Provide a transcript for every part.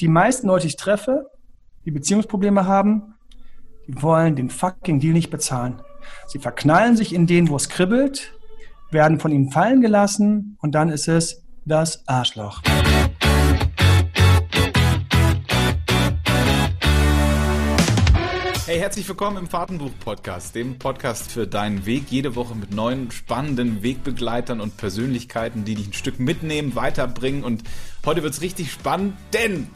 Die meisten Leute, die ich treffe, die Beziehungsprobleme haben, die wollen den fucking Deal nicht bezahlen. Sie verknallen sich in den, wo es kribbelt, werden von ihnen fallen gelassen und dann ist es das Arschloch. Hey, herzlich willkommen im Fahrtenbuch-Podcast, dem Podcast für deinen Weg. Jede Woche mit neuen, spannenden Wegbegleitern und Persönlichkeiten, die dich ein Stück mitnehmen, weiterbringen. Und heute wird es richtig spannend, denn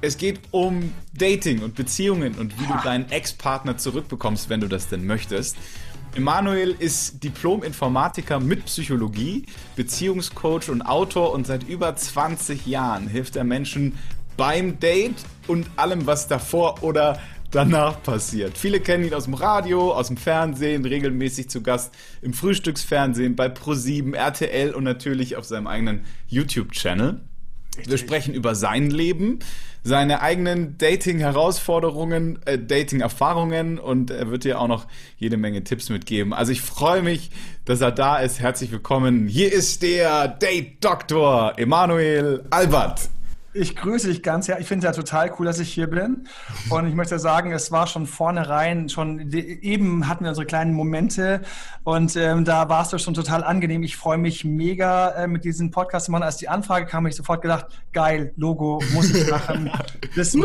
es geht um Dating und Beziehungen und wie du deinen Ex-Partner zurückbekommst, wenn du das denn möchtest. Emanuel ist Diplom-Informatiker mit Psychologie, Beziehungscoach und Autor und seit über 20 Jahren hilft er Menschen beim Date und allem, was davor oder danach passiert. Viele kennen ihn aus dem Radio, aus dem Fernsehen, regelmäßig zu Gast im Frühstücksfernsehen, bei Pro7, RTL und natürlich auf seinem eigenen YouTube-Channel. Wir sprechen über sein Leben, seine eigenen Dating-Herausforderungen, äh, Dating-Erfahrungen und er wird dir auch noch jede Menge Tipps mitgeben. Also ich freue mich, dass er da ist. Herzlich willkommen. Hier ist der Date-Doktor Emanuel Albert. Ich grüße dich ganz herzlich. Ich finde es ja total cool, dass ich hier bin. Und ich möchte sagen, es war schon vornherein, schon eben hatten wir unsere kleinen Momente und ähm, da warst du schon total angenehm. Ich freue mich mega äh, mit diesem Podcast zu machen. Als die Anfrage kam, habe ich sofort gedacht, geil, Logo, muss ich machen. das,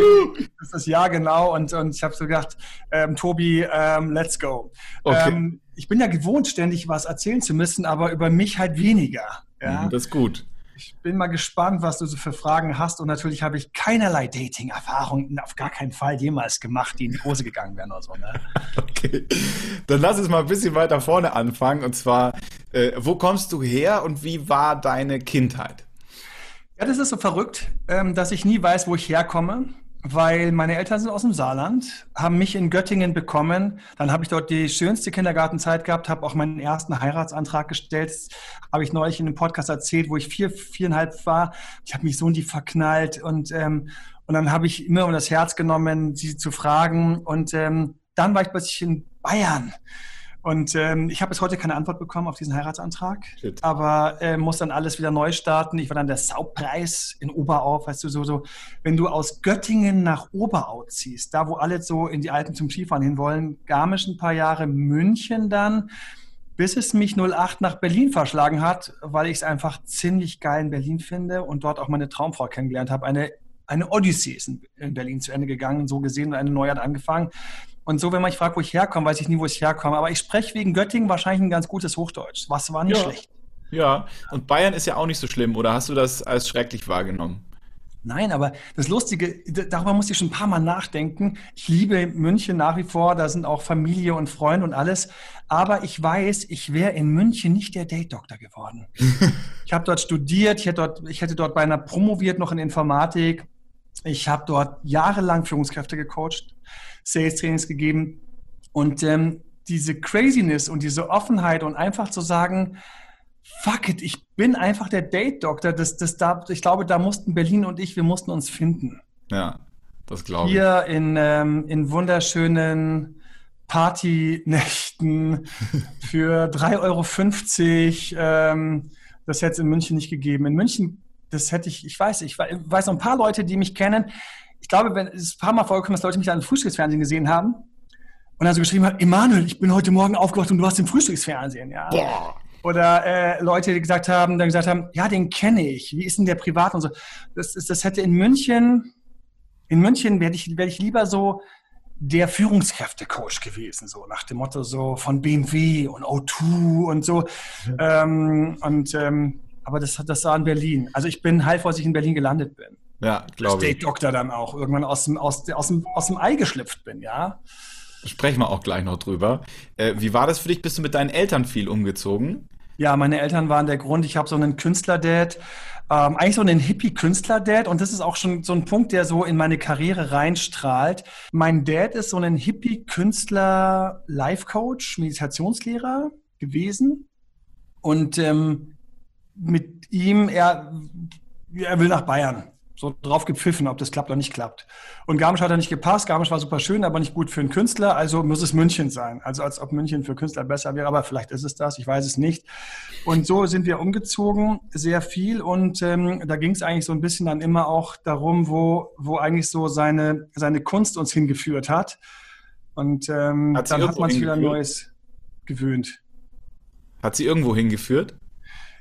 das ist ja genau. Und, und ich habe so gedacht, ähm, Tobi, ähm, let's go. Okay. Ähm, ich bin ja gewohnt, ständig was erzählen zu müssen, aber über mich halt weniger. Ja? Mhm, das ist gut. Ich bin mal gespannt, was du so für Fragen hast. Und natürlich habe ich keinerlei Dating-Erfahrungen auf gar keinen Fall jemals gemacht, die in die Hose gegangen wären oder so. Ne? Okay. Dann lass uns mal ein bisschen weiter vorne anfangen. Und zwar, äh, wo kommst du her und wie war deine Kindheit? Ja, das ist so verrückt, ähm, dass ich nie weiß, wo ich herkomme weil meine Eltern sind aus dem Saarland, haben mich in Göttingen bekommen. Dann habe ich dort die schönste Kindergartenzeit gehabt, habe auch meinen ersten Heiratsantrag gestellt. Habe ich neulich in einem Podcast erzählt, wo ich vier, viereinhalb war. Ich habe mich so in die verknallt und, ähm, und dann habe ich immer um das Herz genommen, sie zu fragen. Und ähm, dann war ich plötzlich in Bayern und ähm, ich habe bis heute keine Antwort bekommen auf diesen Heiratsantrag, Shit. aber äh, muss dann alles wieder neu starten. Ich war dann der Saubpreis in Oberau, weißt du, so, so, wenn du aus Göttingen nach Oberau ziehst, da wo alle so in die Alpen zum Skifahren hin wollen, Garmisch ein paar Jahre, München dann, bis es mich 08 nach Berlin verschlagen hat, weil ich es einfach ziemlich geil in Berlin finde und dort auch meine Traumfrau kennengelernt habe. Eine, eine Odyssee ist in Berlin zu Ende gegangen, so gesehen und eine neue hat angefangen. Und so, wenn man mich fragt, wo ich herkomme, weiß ich nie, wo ich herkomme. Aber ich spreche wegen Göttingen wahrscheinlich ein ganz gutes Hochdeutsch. Was war nicht ja. schlecht. Ja, und Bayern ist ja auch nicht so schlimm. Oder hast du das als schrecklich wahrgenommen? Nein, aber das Lustige, darüber muss ich schon ein paar Mal nachdenken. Ich liebe München nach wie vor, da sind auch Familie und Freunde und alles. Aber ich weiß, ich wäre in München nicht der Date-Doktor geworden. ich habe dort studiert, ich hätte dort, ich hätte dort beinahe promoviert noch in Informatik. Ich habe dort jahrelang Führungskräfte gecoacht. Sales-Trainings gegeben. Und ähm, diese Craziness und diese Offenheit und einfach zu sagen, fuck it, ich bin einfach der Date-Doktor, das, das da, ich glaube, da mussten Berlin und ich, wir mussten uns finden. Ja, das glaube ich. Hier in, ähm, in wunderschönen Partynächten für 3,50 Euro. Ähm, das hätte es in München nicht gegeben. In München, das hätte ich, ich weiß, ich weiß noch ein paar Leute, die mich kennen, ich glaube, wenn es ein paar Mal vorgekommen, dass Leute mich an im Frühstücksfernsehen gesehen haben und dann so geschrieben haben, Emanuel, ich bin heute Morgen aufgewacht und du warst im Frühstücksfernsehen, ja. Boah. Oder äh, Leute, die gesagt haben, dann gesagt haben, ja, den kenne ich. Wie ist denn der privat und so. Das, ist, das hätte in München, in München werde ich, werde ich lieber so der Führungskräftecoach gewesen, so nach dem Motto so von BMW und O2 und so. Mhm. Ähm, und ähm, aber das, das war in Berlin. Also ich bin heilfroh, dass ich in Berlin gelandet bin. Ja, glaube ich. State Doktor dann auch irgendwann aus dem, aus, aus, dem, aus dem Ei geschlüpft bin, ja. Sprechen wir auch gleich noch drüber. Äh, wie war das für dich? Bist du mit deinen Eltern viel umgezogen? Ja, meine Eltern waren der Grund. Ich habe so einen Künstler-Dad, ähm, eigentlich so einen Hippie-Künstler-Dad. Und das ist auch schon so ein Punkt, der so in meine Karriere reinstrahlt. Mein Dad ist so ein Hippie-Künstler-Life-Coach, Meditationslehrer gewesen. Und ähm, mit ihm, er, er will nach Bayern. so drauf gepfiffen, ob das klappt oder nicht klappt. Und Garmisch hat da nicht gepasst. Garmisch war super schön, aber nicht gut für einen Künstler. Also muss es München sein. Also als ob München für Künstler besser wäre. Aber vielleicht ist es das. Ich weiß es nicht. Und so sind wir umgezogen, sehr viel. Und ähm, da ging es eigentlich so ein bisschen dann immer auch darum, wo, wo eigentlich so seine, seine Kunst uns hingeführt hat. Und ähm, hat dann hat man sich wieder Neues gewöhnt. Hat sie irgendwo hingeführt?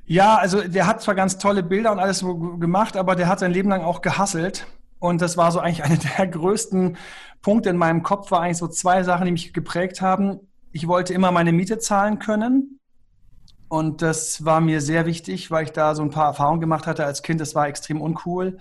Ja, also der hat zwar ganz tolle Bilder und alles so gemacht, aber der hat sein Leben lang auch gehasselt. Und das war so eigentlich einer der größten Punkte in meinem Kopf, war eigentlich so zwei Sachen, die mich geprägt haben. Ich wollte immer meine Miete zahlen können. Und das war mir sehr wichtig, weil ich da so ein paar Erfahrungen gemacht hatte als Kind. Das war extrem uncool.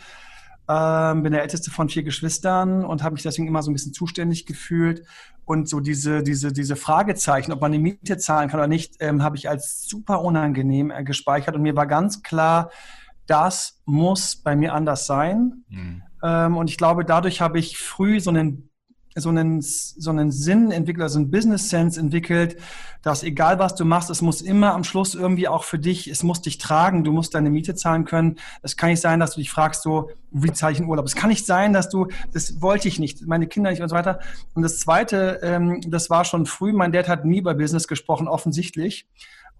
Ähm, bin der älteste von vier Geschwistern und habe mich deswegen immer so ein bisschen zuständig gefühlt. Und so diese, diese, diese Fragezeichen, ob man die Miete zahlen kann oder nicht, ähm, habe ich als super unangenehm äh, gespeichert. Und mir war ganz klar, das muss bei mir anders sein. Mhm. Ähm, und ich glaube, dadurch habe ich früh so einen so einen, so einen Sinn entwickelt, also einen Business Sense entwickelt, dass egal was du machst, es muss immer am Schluss irgendwie auch für dich, es muss dich tragen, du musst deine Miete zahlen können. Es kann nicht sein, dass du dich fragst, so, wie zahle ich einen Urlaub? Es kann nicht sein, dass du, das wollte ich nicht, meine Kinder nicht und so weiter. Und das Zweite, ähm, das war schon früh, mein Dad hat nie über Business gesprochen, offensichtlich.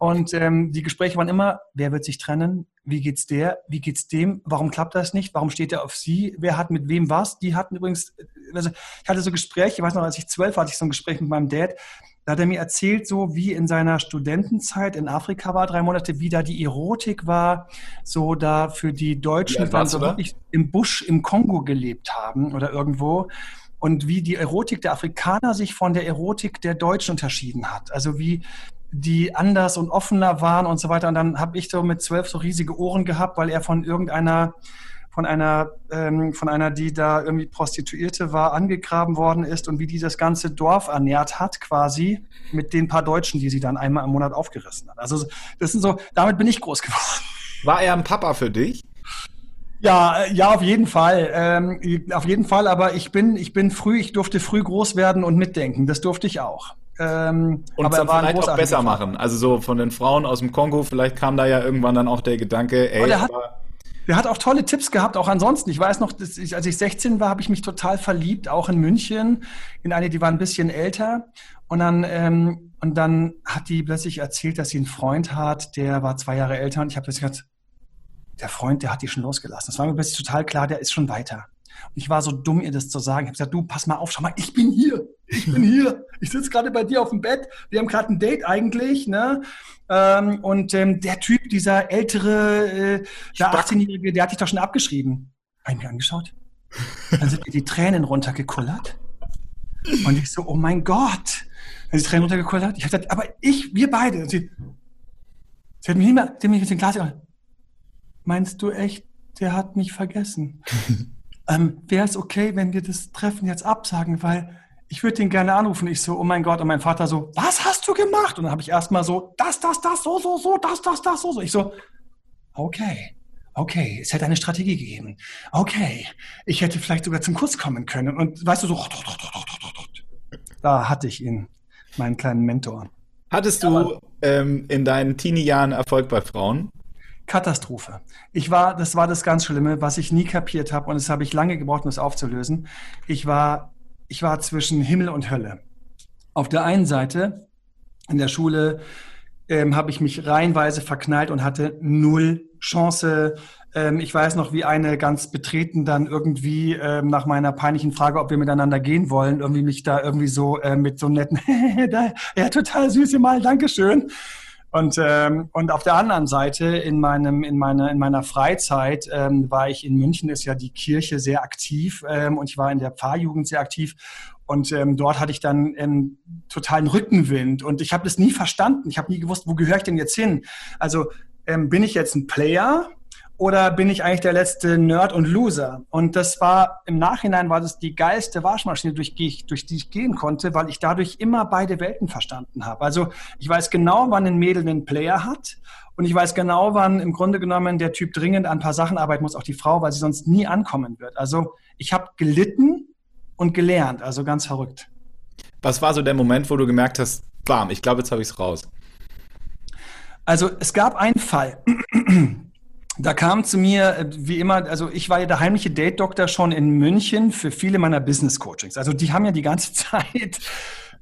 Und ähm, die Gespräche waren immer, wer wird sich trennen? Wie geht's der? Wie geht's dem? Warum klappt das nicht? Warum steht er auf sie? Wer hat mit wem was? Die hatten übrigens, also ich hatte so Gespräche, ich weiß noch, als ich zwölf war, hatte ich so ein Gespräch mit meinem Dad. Da hat er mir erzählt, so wie in seiner Studentenzeit in Afrika war, drei Monate, wie da die Erotik war, so da für die Deutschen, die so wirklich im Busch im Kongo gelebt haben oder irgendwo und wie die Erotik der Afrikaner sich von der Erotik der Deutschen unterschieden hat. Also wie die anders und offener waren und so weiter. Und dann habe ich so mit zwölf so riesige Ohren gehabt, weil er von irgendeiner von einer, ähm, von einer, die da irgendwie Prostituierte war, angegraben worden ist und wie die das ganze Dorf ernährt hat, quasi mit den paar Deutschen, die sie dann einmal im Monat aufgerissen hat. Also das sind so, damit bin ich groß geworden. War er ein Papa für dich? Ja, äh, ja, auf jeden Fall. Ähm, auf jeden Fall, aber ich bin, ich bin früh, ich durfte früh groß werden und mitdenken. Das durfte ich auch. Ähm, und aber es vielleicht auch besser machen. Also so von den Frauen aus dem Kongo, vielleicht kam da ja irgendwann dann auch der Gedanke, ey, der hat, der hat auch tolle Tipps gehabt, auch ansonsten. Ich weiß noch, ich, als ich 16 war, habe ich mich total verliebt, auch in München, in eine, die war ein bisschen älter. Und dann, ähm, und dann hat die plötzlich erzählt, dass sie einen Freund hat, der war zwei Jahre älter. Und ich habe plötzlich gesagt, der Freund, der hat die schon losgelassen. Das war mir plötzlich total klar, der ist schon weiter. Und ich war so dumm, ihr das zu sagen. Ich habe gesagt, du, pass mal auf, schau mal, ich bin hier. Ich bin hier. Ich sitze gerade bei dir auf dem Bett. Wir haben gerade ein Date eigentlich, ne? Ähm, und ähm, der Typ, dieser ältere, äh, der 18-Jährige, der hat dich doch schon abgeschrieben. Habe ich mir angeschaut. Dann sind mir die Tränen runtergekullert. Und ich so, oh mein Gott. Dann sind die Tränen runtergekullert. Ich habe gesagt, aber ich, wir beide. Sie, sie hat mich nicht mehr, sie hat mich mit dem Glas Meinst du echt, der hat mich vergessen? ähm, Wäre es okay, wenn wir das Treffen jetzt absagen, weil ich würde den gerne anrufen. Ich so, oh mein Gott, und mein Vater so, was hast du gemacht? Und dann habe ich erstmal so, das, das, das, so, so, so, das, das, das, so, so. Ich so, okay, okay, es hätte eine Strategie gegeben. Okay, ich hätte vielleicht sogar zum Kuss kommen können. Und weißt du, so, da hatte ich ihn, meinen kleinen Mentor. Hattest du ähm, in deinen Teenie-Jahren Erfolg bei Frauen? Katastrophe. Ich war, das war das ganz Schlimme, was ich nie kapiert habe und das habe ich lange gebraucht, um es aufzulösen. Ich war, ich war zwischen Himmel und Hölle. Auf der einen Seite in der Schule ähm, habe ich mich reihenweise verknallt und hatte null Chance. Ähm, ich weiß noch, wie eine ganz betreten dann irgendwie ähm, nach meiner peinlichen Frage, ob wir miteinander gehen wollen, irgendwie mich da irgendwie so äh, mit so netten, ja, total süß, mal, Dankeschön. Und, ähm, und auf der anderen Seite, in, meinem, in, meiner, in meiner Freizeit, ähm, war ich in München, ist ja die Kirche sehr aktiv ähm, und ich war in der Pfarrjugend sehr aktiv. Und ähm, dort hatte ich dann ähm, totalen Rückenwind und ich habe das nie verstanden. Ich habe nie gewusst, wo gehöre ich denn jetzt hin? Also ähm, bin ich jetzt ein Player oder bin ich eigentlich der letzte Nerd und Loser? Und das war im Nachhinein war das die geilste Waschmaschine, durch die ich, durch die ich gehen konnte, weil ich dadurch immer beide Welten verstanden habe. Also ich weiß genau, wann ein Mädel einen Player hat und ich weiß genau, wann im Grunde genommen der Typ dringend an ein paar Sachen arbeiten muss, auch die Frau, weil sie sonst nie ankommen wird. Also ich habe gelitten und gelernt, also ganz verrückt. Was war so der Moment, wo du gemerkt hast, bam, ich glaube, jetzt habe ich es raus? Also es gab einen Fall da kam zu mir, äh, wie immer, also ich war ja der heimliche Date-Doktor schon in München für viele meiner Business-Coachings. Also die haben ja die ganze Zeit,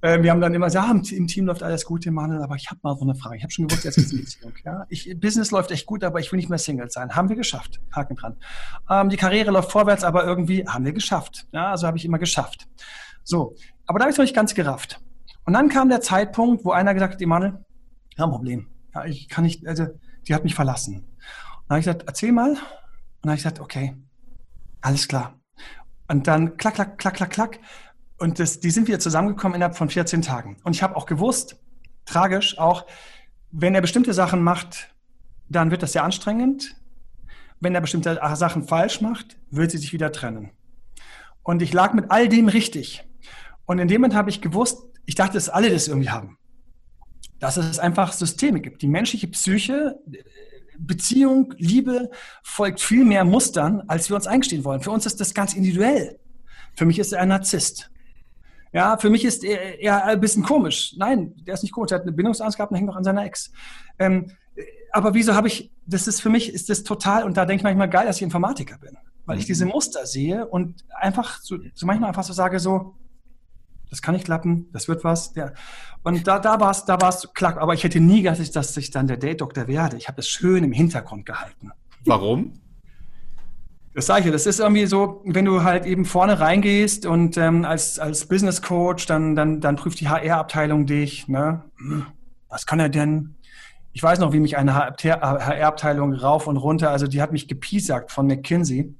äh, wir haben dann immer gesagt, ja, im Team läuft alles gut, Emanuel, aber ich habe mal so eine Frage. Ich habe schon gewusst, jetzt eine Beziehung. Ja? Ich, Business läuft echt gut, aber ich will nicht mehr Single sein. Haben wir geschafft. Haken dran. Ähm, die Karriere läuft vorwärts, aber irgendwie haben wir geschafft. Ja, also habe ich immer geschafft. So, aber da habe ich es noch nicht ganz gerafft. Und dann kam der Zeitpunkt, wo einer gesagt hat, Emanuel, ja, ein Problem. Ja, ich kann nicht, also die hat mich verlassen. Dann habe ich gesagt, erzähl mal. Und dann habe ich gesagt, okay, alles klar. Und dann klack, klack, klack, klack, klack. Und das, die sind wieder zusammengekommen innerhalb von 14 Tagen. Und ich habe auch gewusst, tragisch auch, wenn er bestimmte Sachen macht, dann wird das sehr anstrengend. Wenn er bestimmte Sachen falsch macht, wird sie sich wieder trennen. Und ich lag mit all dem richtig. Und in dem Moment habe ich gewusst, ich dachte, dass alle das irgendwie haben. Dass es einfach Systeme gibt. Die menschliche Psyche Beziehung, Liebe folgt viel mehr Mustern, als wir uns eingestehen wollen. Für uns ist das ganz individuell. Für mich ist er ein Narzisst. Ja, für mich ist er, er ein bisschen komisch. Nein, der ist nicht komisch. Er hat eine Bindungsangst gehabt und hängt noch an seiner Ex. Ähm, aber wieso habe ich, das ist für mich, ist das total, und da denke ich manchmal geil, dass ich Informatiker bin. Weil ich diese Muster sehe und einfach so, so manchmal einfach so sage, so, das kann nicht klappen, das wird was. Der, und da, da war es da war's klack. Aber ich hätte nie gedacht, dass ich dann der Date-Doktor werde. Ich habe das schön im Hintergrund gehalten. Warum? Das sage ich das ist irgendwie so, wenn du halt eben vorne reingehst und ähm, als, als Business Coach, dann, dann, dann prüft die HR-Abteilung dich. Ne? Was kann er denn? Ich weiß noch, wie mich eine HR-Abteilung rauf und runter, also die hat mich gepiesackt von McKinsey.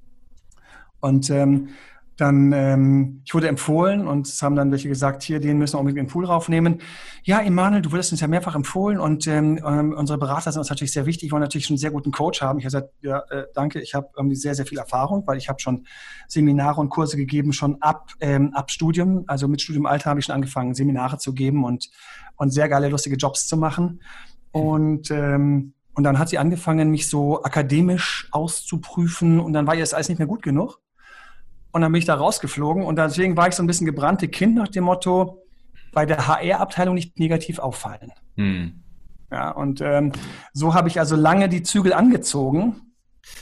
Und ähm, dann, ähm, ich wurde empfohlen und es haben dann welche gesagt, hier, den müssen wir unbedingt in den Pool raufnehmen. Ja, Emanuel, du wurdest uns ja mehrfach empfohlen und ähm, ähm, unsere Berater sind uns natürlich sehr wichtig, wollen natürlich schon einen sehr guten Coach haben. Ich habe gesagt, ja, äh, danke, ich habe irgendwie sehr, sehr viel Erfahrung, weil ich habe schon Seminare und Kurse gegeben, schon ab, ähm, ab Studium, also mit Studiumalter habe ich schon angefangen, Seminare zu geben und, und sehr geile, lustige Jobs zu machen. Und ähm, und dann hat sie angefangen, mich so akademisch auszuprüfen und dann war ihr das alles nicht mehr gut genug. Und dann bin ich da rausgeflogen und deswegen war ich so ein bisschen gebrannte Kind nach dem Motto, bei der HR-Abteilung nicht negativ auffallen. Hm. Ja, und ähm, so habe ich also lange die Zügel angezogen.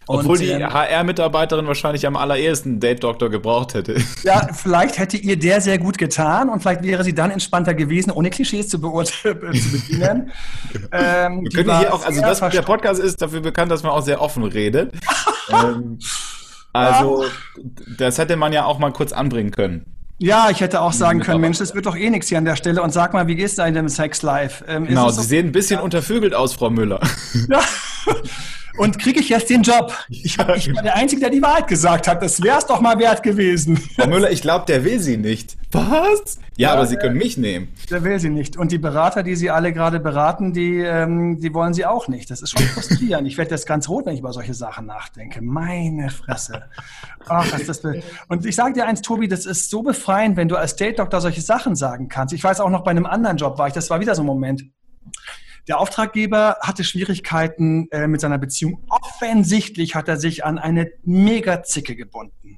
Obwohl und, die ähm, HR-Mitarbeiterin wahrscheinlich am allerersten Date-Doktor gebraucht hätte. Ja, vielleicht hätte ihr der sehr gut getan und vielleicht wäre sie dann entspannter gewesen, ohne Klischees zu, beurteilen, zu bedienen. ähm, Wir können hier auch, also das, der Podcast ist dafür bekannt, dass man auch sehr offen redet. ähm, also, das hätte man ja auch mal kurz anbringen können. Ja, ich hätte auch sagen können, Mensch, das wird doch eh nichts hier an der Stelle. Und sag mal, wie geht's da in dem Sex Life? Ähm, genau, Sie sehen ein bisschen ja. untervögelt aus, Frau Müller. Ja. Und kriege ich jetzt den Job? Ich, ich war der Einzige, der die Wahrheit gesagt hat. Das wäre es doch mal wert gewesen. Frau Müller, ich glaube, der will sie nicht. Was? Ja, ja aber Sie können mich nehmen. Der will sie nicht. Und die Berater, die Sie alle gerade beraten, die, ähm, die wollen Sie auch nicht. Das ist schon frustrierend. ich werde jetzt ganz rot, wenn ich über solche Sachen nachdenke. Meine Fresse. Ach, was das will. Und ich sage dir eins, Tobi, das ist so befreiend, wenn du als Date Doctor solche Sachen sagen kannst. Ich weiß auch noch bei einem anderen Job war ich, das war wieder so ein Moment. Der Auftraggeber hatte Schwierigkeiten äh, mit seiner Beziehung. Offensichtlich hat er sich an eine Mega-Zicke gebunden.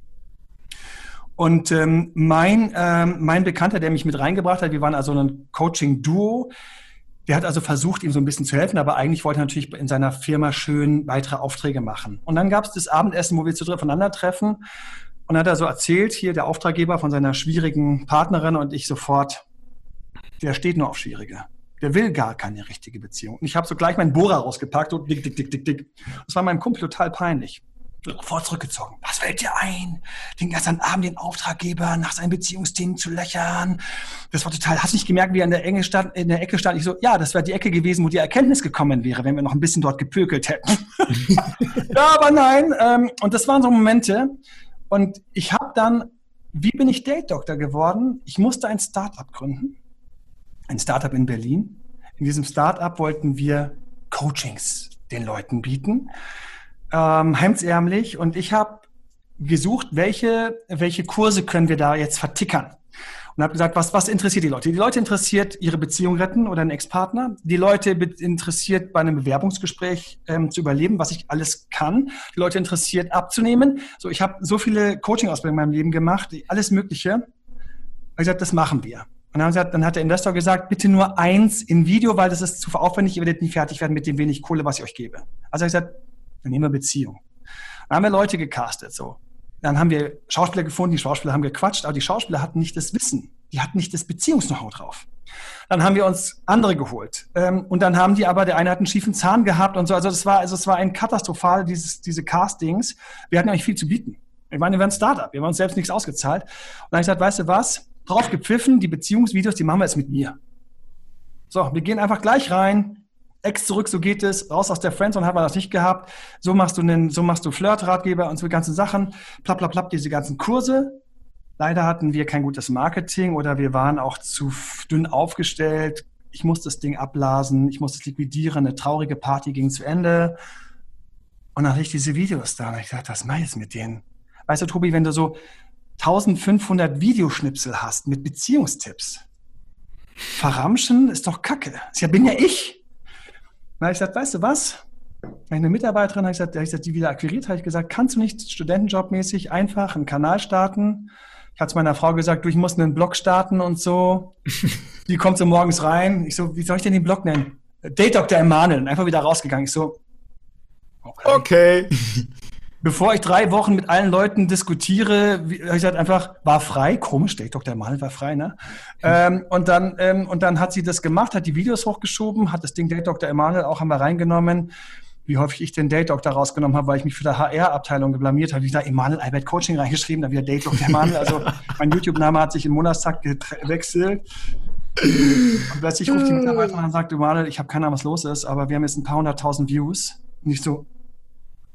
Und ähm, mein, ähm, mein Bekannter, der mich mit reingebracht hat, wir waren also ein Coaching-Duo, der hat also versucht, ihm so ein bisschen zu helfen, aber eigentlich wollte er natürlich in seiner Firma schön weitere Aufträge machen. Und dann gab es das Abendessen, wo wir zu dritt voneinander treffen. Und dann hat er so erzählt, hier der Auftraggeber von seiner schwierigen Partnerin und ich sofort, der steht nur auf Schwierige. Der will gar keine richtige Beziehung. Und ich habe so gleich meinen Bohrer rausgepackt und dick, dick, dick, dick, dick. Das war meinem Kumpel total peinlich. Sofort zurückgezogen. Was fällt dir ein, den ganzen Abend den Auftraggeber nach seinen Beziehungsthemen zu löchern? Das war total. Hast du nicht gemerkt, wie er in der, Enge stand, in der Ecke stand? Ich so, ja, das wäre die Ecke gewesen, wo die Erkenntnis gekommen wäre, wenn wir noch ein bisschen dort gepökelt hätten. ja, aber nein. Ähm, und das waren so Momente. Und ich habe dann, wie bin ich Date Doctor geworden? Ich musste ein Startup gründen ein Startup in Berlin. In diesem Startup wollten wir Coachings den Leuten bieten, ähm, hemdsärmlich. Und ich habe gesucht, welche, welche Kurse können wir da jetzt vertickern. Und habe gesagt, was, was interessiert die Leute? Die Leute interessiert ihre Beziehung retten oder einen Ex-Partner. Die Leute interessiert bei einem Bewerbungsgespräch ähm, zu überleben, was ich alles kann. Die Leute interessiert abzunehmen. So, ich habe so viele Coaching-Ausbildungen in meinem Leben gemacht, alles Mögliche. Ich gesagt, das machen wir. Und dann, gesagt, dann hat der Investor gesagt, bitte nur eins in Video, weil das ist zu aufwendig, ihr werdet nie fertig werden mit dem wenig Kohle, was ich euch gebe. Also ich gesagt, Dann nehmen wir Beziehung. Dann haben wir Leute gecastet, so. Dann haben wir Schauspieler gefunden, die Schauspieler haben gequatscht, aber die Schauspieler hatten nicht das Wissen. Die hatten nicht das Beziehungs-Know-how drauf. Dann haben wir uns andere geholt. Ähm, und dann haben die aber, der eine hat einen schiefen Zahn gehabt und so. Also das war, also es war ein katastrophal, dieses, diese Castings. Wir hatten eigentlich viel zu bieten. Ich meine, wir waren ein Startup. Wir haben uns selbst nichts ausgezahlt. Und dann habe ich gesagt, weißt du was? Drauf gepfiffen, die Beziehungsvideos, die machen wir jetzt mit mir. So, wir gehen einfach gleich rein. Ex zurück, so geht es. Raus aus der Friendzone haben wir das nicht gehabt. So machst du einen, so machst du Flirt-Ratgeber und so ganzen Sachen. Plapp, plapp, plapp, diese ganzen Kurse. Leider hatten wir kein gutes Marketing oder wir waren auch zu dünn aufgestellt. Ich musste das Ding abblasen, ich musste es liquidieren, eine traurige Party ging zu Ende. Und dann hatte ich diese Videos da und ich dachte, was mache ich jetzt mit denen? Weißt du, Tobi, wenn du so 1500 Videoschnipsel hast mit Beziehungstipps, verramschen ist doch Kacke. Das bin ja ich. Habe ich gesagt, weißt du was? Eine Mitarbeiterin habe ich gesagt, gesagt, die wieder akquiriert, habe ich gesagt, kannst du nicht studentenjobmäßig einfach einen Kanal starten? Ich hatte meiner Frau gesagt, du, ich muss einen Blog starten und so. Die kommt so morgens rein. Ich so, wie soll ich denn den Blog nennen? Date Dr. Emanuel. Einfach wieder rausgegangen. Ich so, okay. okay. Bevor ich drei Wochen mit allen Leuten diskutiere, habe ich gesagt, einfach, war frei, komisch, Date Dr. Emanuel war frei, ne? Ähm, und, dann, ähm, und dann hat sie das gemacht, hat die Videos hochgeschoben, hat das Ding Date Dr. Emanuel auch einmal reingenommen wie häufig ich den Date Doctor rausgenommen habe, weil ich mich für die HR-Abteilung geblamiert habe. Ich da Emanuel Albert Coaching reingeschrieben, dann wieder Date Doctor Emanuel. Also mein YouTube-Name hat sich im Monatstag gewechselt. Und plötzlich ruft die Mitarbeiterin und sagt, Emanuel, ich habe keine Ahnung, was los ist, aber wir haben jetzt ein paar hunderttausend Views. Nicht so.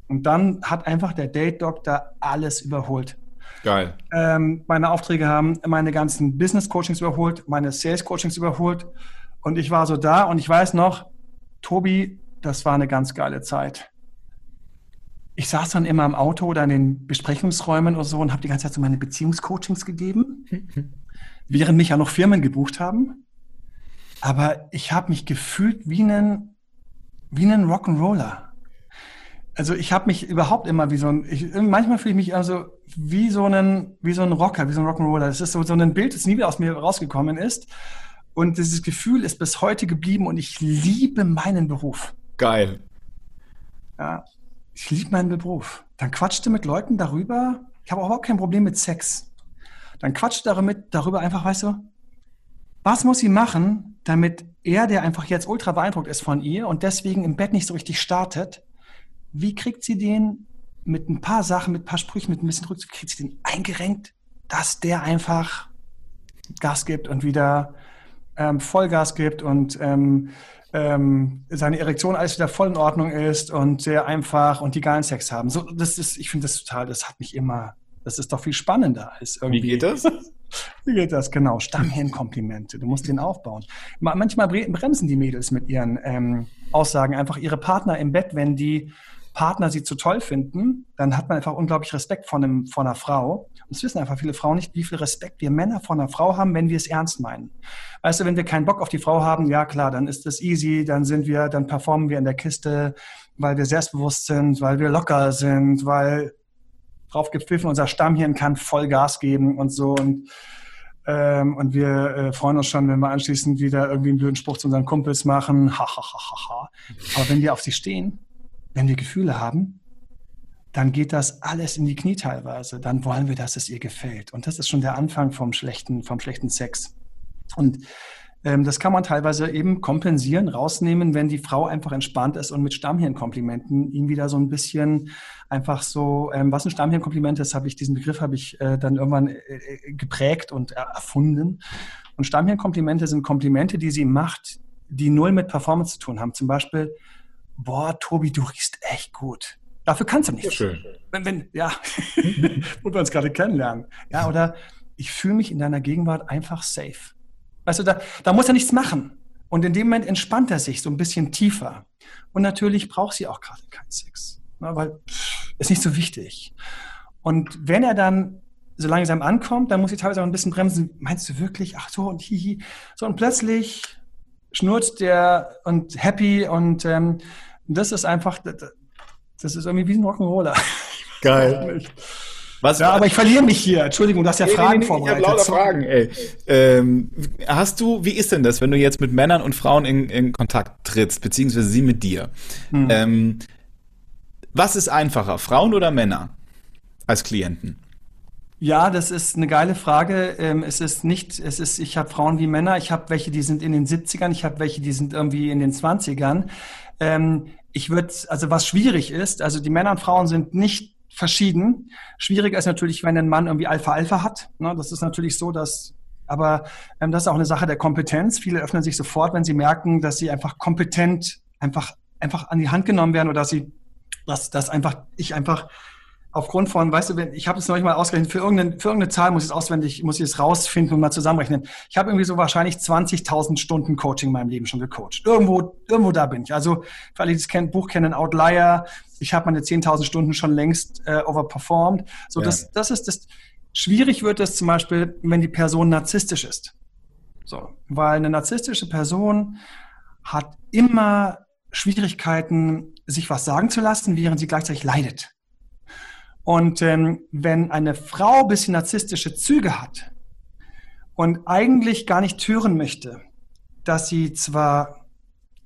Und dann hat einfach der Date Doctor alles überholt. Geil. Ähm, meine Aufträge haben meine ganzen Business Coachings überholt, meine Sales Coachings überholt. Und ich war so da und ich weiß noch, Tobi, das war eine ganz geile Zeit. Ich saß dann immer im Auto oder in den Besprechungsräumen oder so und habe die ganze Zeit so meine Beziehungscoachings gegeben, während mich ja noch Firmen gebucht haben. Aber ich habe mich gefühlt wie einen, wie einen Rock'n'Roller. Also ich habe mich überhaupt immer wie so ein, ich, manchmal fühle ich mich also wie so ein, wie so ein Rocker, wie so ein Rock'n'Roller. Das ist so, so ein Bild, das nie wieder aus mir rausgekommen ist. Und dieses Gefühl ist bis heute geblieben und ich liebe meinen Beruf. Geil. Ja, ich liebe meinen Beruf. Dann quatschte mit Leuten darüber. Ich habe überhaupt kein Problem mit Sex. Dann quatscht damit, darüber einfach, weißt du, was muss sie machen, damit er, der einfach jetzt ultra beeindruckt ist von ihr und deswegen im Bett nicht so richtig startet, wie kriegt sie den mit ein paar Sachen, mit ein paar Sprüchen, mit ein bisschen Rückzug, kriegt sie den eingerenkt, dass der einfach Gas gibt und wieder ähm, Vollgas gibt und ähm, ähm, seine Erektion alles wieder voll in Ordnung ist und sehr einfach und die geilen Sex haben. So, das ist, ich finde das total, das hat mich immer, das ist doch viel spannender als irgendwie. Wie geht das? Wie geht das? Genau, Stammhirnkomplimente. Du musst den aufbauen. Manchmal bremsen die Mädels mit ihren ähm, Aussagen einfach ihre Partner im Bett, wenn die Partner sie zu toll finden, dann hat man einfach unglaublich Respekt vor, einem, vor einer Frau. Und es wissen einfach viele Frauen nicht, wie viel Respekt wir Männer vor einer Frau haben, wenn wir es ernst meinen. Weißt du, wenn wir keinen Bock auf die Frau haben, ja klar, dann ist das easy, dann sind wir, dann performen wir in der Kiste, weil wir selbstbewusst sind, weil wir locker sind, weil drauf gepfiffen, unser Stammhirn kann voll Gas geben und so und ähm, und wir äh, freuen uns schon, wenn wir anschließend wieder irgendwie einen blöden Spruch zu unseren Kumpels machen. Ha, ha, ha, ha, ha. Aber wenn wir auf sie stehen, wenn wir Gefühle haben, dann geht das alles in die Knie teilweise. Dann wollen wir, dass es ihr gefällt. Und das ist schon der Anfang vom schlechten, vom schlechten Sex. Und ähm, das kann man teilweise eben kompensieren, rausnehmen, wenn die Frau einfach entspannt ist und mit Stammhirnkomplimenten ihm wieder so ein bisschen einfach so, ähm, was ein Stammhirnkompliment ist, habe ich diesen Begriff habe ich äh, dann irgendwann äh, äh geprägt und erfunden. Und Stammhirnkomplimente sind Komplimente, die sie macht, die null mit Performance zu tun haben. Zum Beispiel, boah, Tobi, du riechst echt gut. Dafür kannst du nichts. Schön. Wenn, wenn, ja, wo wir uns gerade kennenlernen. Ja, oder ich fühle mich in deiner Gegenwart einfach safe. Weißt du, da, da muss er nichts machen. Und in dem Moment entspannt er sich so ein bisschen tiefer. Und natürlich braucht sie auch gerade keinen Sex. Ne, weil pff, ist nicht so wichtig. Und wenn er dann so langsam ankommt, dann muss ich teilweise auch ein bisschen bremsen. Meinst du wirklich? Ach so und hihi. So und plötzlich schnurrt der und happy und ähm, das ist einfach, das ist irgendwie wie ein Rock'n'Roller. Geil. Was, ja, aber ich verliere mich hier. Entschuldigung, du hast ja nee, Fragen nee, nee, vorbereitet. Ich habe lauter Fragen, ey. Ähm, hast du, wie ist denn das, wenn du jetzt mit Männern und Frauen in, in Kontakt trittst, beziehungsweise sie mit dir? Hm. Ähm, Was ist einfacher, Frauen oder Männer als Klienten? Ja, das ist eine geile Frage. Ähm, es ist nicht, es ist, ich habe Frauen wie Männer, ich habe welche, die sind in den 70ern, ich habe welche, die sind irgendwie in den 20ern. Ähm, ich würde, also was schwierig ist, also die Männer und Frauen sind nicht verschieden. Schwieriger ist natürlich, wenn ein Mann irgendwie Alpha-Alpha hat. Ne? Das ist natürlich so, dass aber ähm, das ist auch eine Sache der Kompetenz. Viele öffnen sich sofort, wenn sie merken, dass sie einfach kompetent einfach, einfach an die Hand genommen werden oder dass sie, dass, dass einfach, ich einfach aufgrund von, weißt du, ich habe es noch nicht mal ausgerechnet, für irgendeine, für irgendeine Zahl muss ich es auswendig, muss ich es rausfinden und mal zusammenrechnen. Ich habe irgendwie so wahrscheinlich 20.000 Stunden Coaching in meinem Leben schon gecoacht. Irgendwo, irgendwo da bin ich. Also für alle, die das kennen, Buch kennen, Outlier, ich habe meine 10.000 Stunden schon längst äh, overperformed. So, ja. das, das ist das. Schwierig wird es zum Beispiel, wenn die Person narzisstisch ist. So, weil eine narzisstische Person hat immer Schwierigkeiten, sich was sagen zu lassen, während sie gleichzeitig leidet. Und ähm, wenn eine Frau ein bisschen narzisstische Züge hat und eigentlich gar nicht hören möchte, dass sie zwar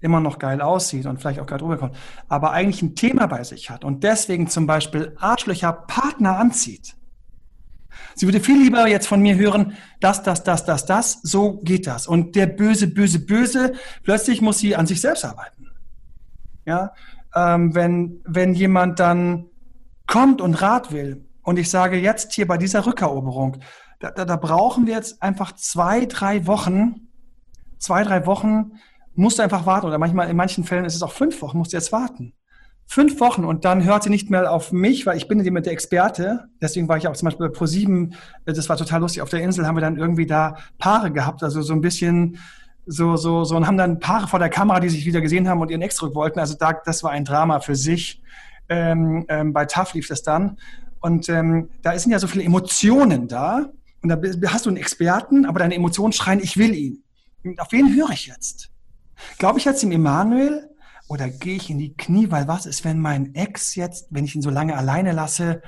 immer noch geil aussieht und vielleicht auch gerade rüberkommt, aber eigentlich ein Thema bei sich hat und deswegen zum Beispiel Arschlöcher Partner anzieht. Sie würde viel lieber jetzt von mir hören, das, das, das, das, das, so geht das. Und der böse, böse, böse, plötzlich muss sie an sich selbst arbeiten. Ja, ähm, wenn, wenn jemand dann kommt und Rat will, und ich sage jetzt hier bei dieser Rückeroberung, da, da, da brauchen wir jetzt einfach zwei, drei Wochen, zwei, drei Wochen musst du einfach warten. Oder manchmal, in manchen Fällen ist es auch fünf Wochen, musst du jetzt warten. Fünf Wochen und dann hört sie nicht mehr auf mich, weil ich bin mit der Experte. Deswegen war ich auch zum Beispiel bei Pro7, das war total lustig. Auf der Insel haben wir dann irgendwie da Paare gehabt, also so ein bisschen so, so, so und haben dann Paare vor der Kamera, die sich wieder gesehen haben und ihren Ex zurück wollten. Also da, das war ein Drama für sich. Ähm, ähm, bei TAF lief das dann. Und ähm, da sind ja so viele Emotionen da. Und da hast du einen Experten, aber deine Emotionen schreien, ich will ihn. Und auf wen höre ich jetzt? Glaube ich jetzt dem Emanuel oder gehe ich in die Knie, weil was ist, wenn mein Ex jetzt, wenn ich ihn so lange alleine lasse,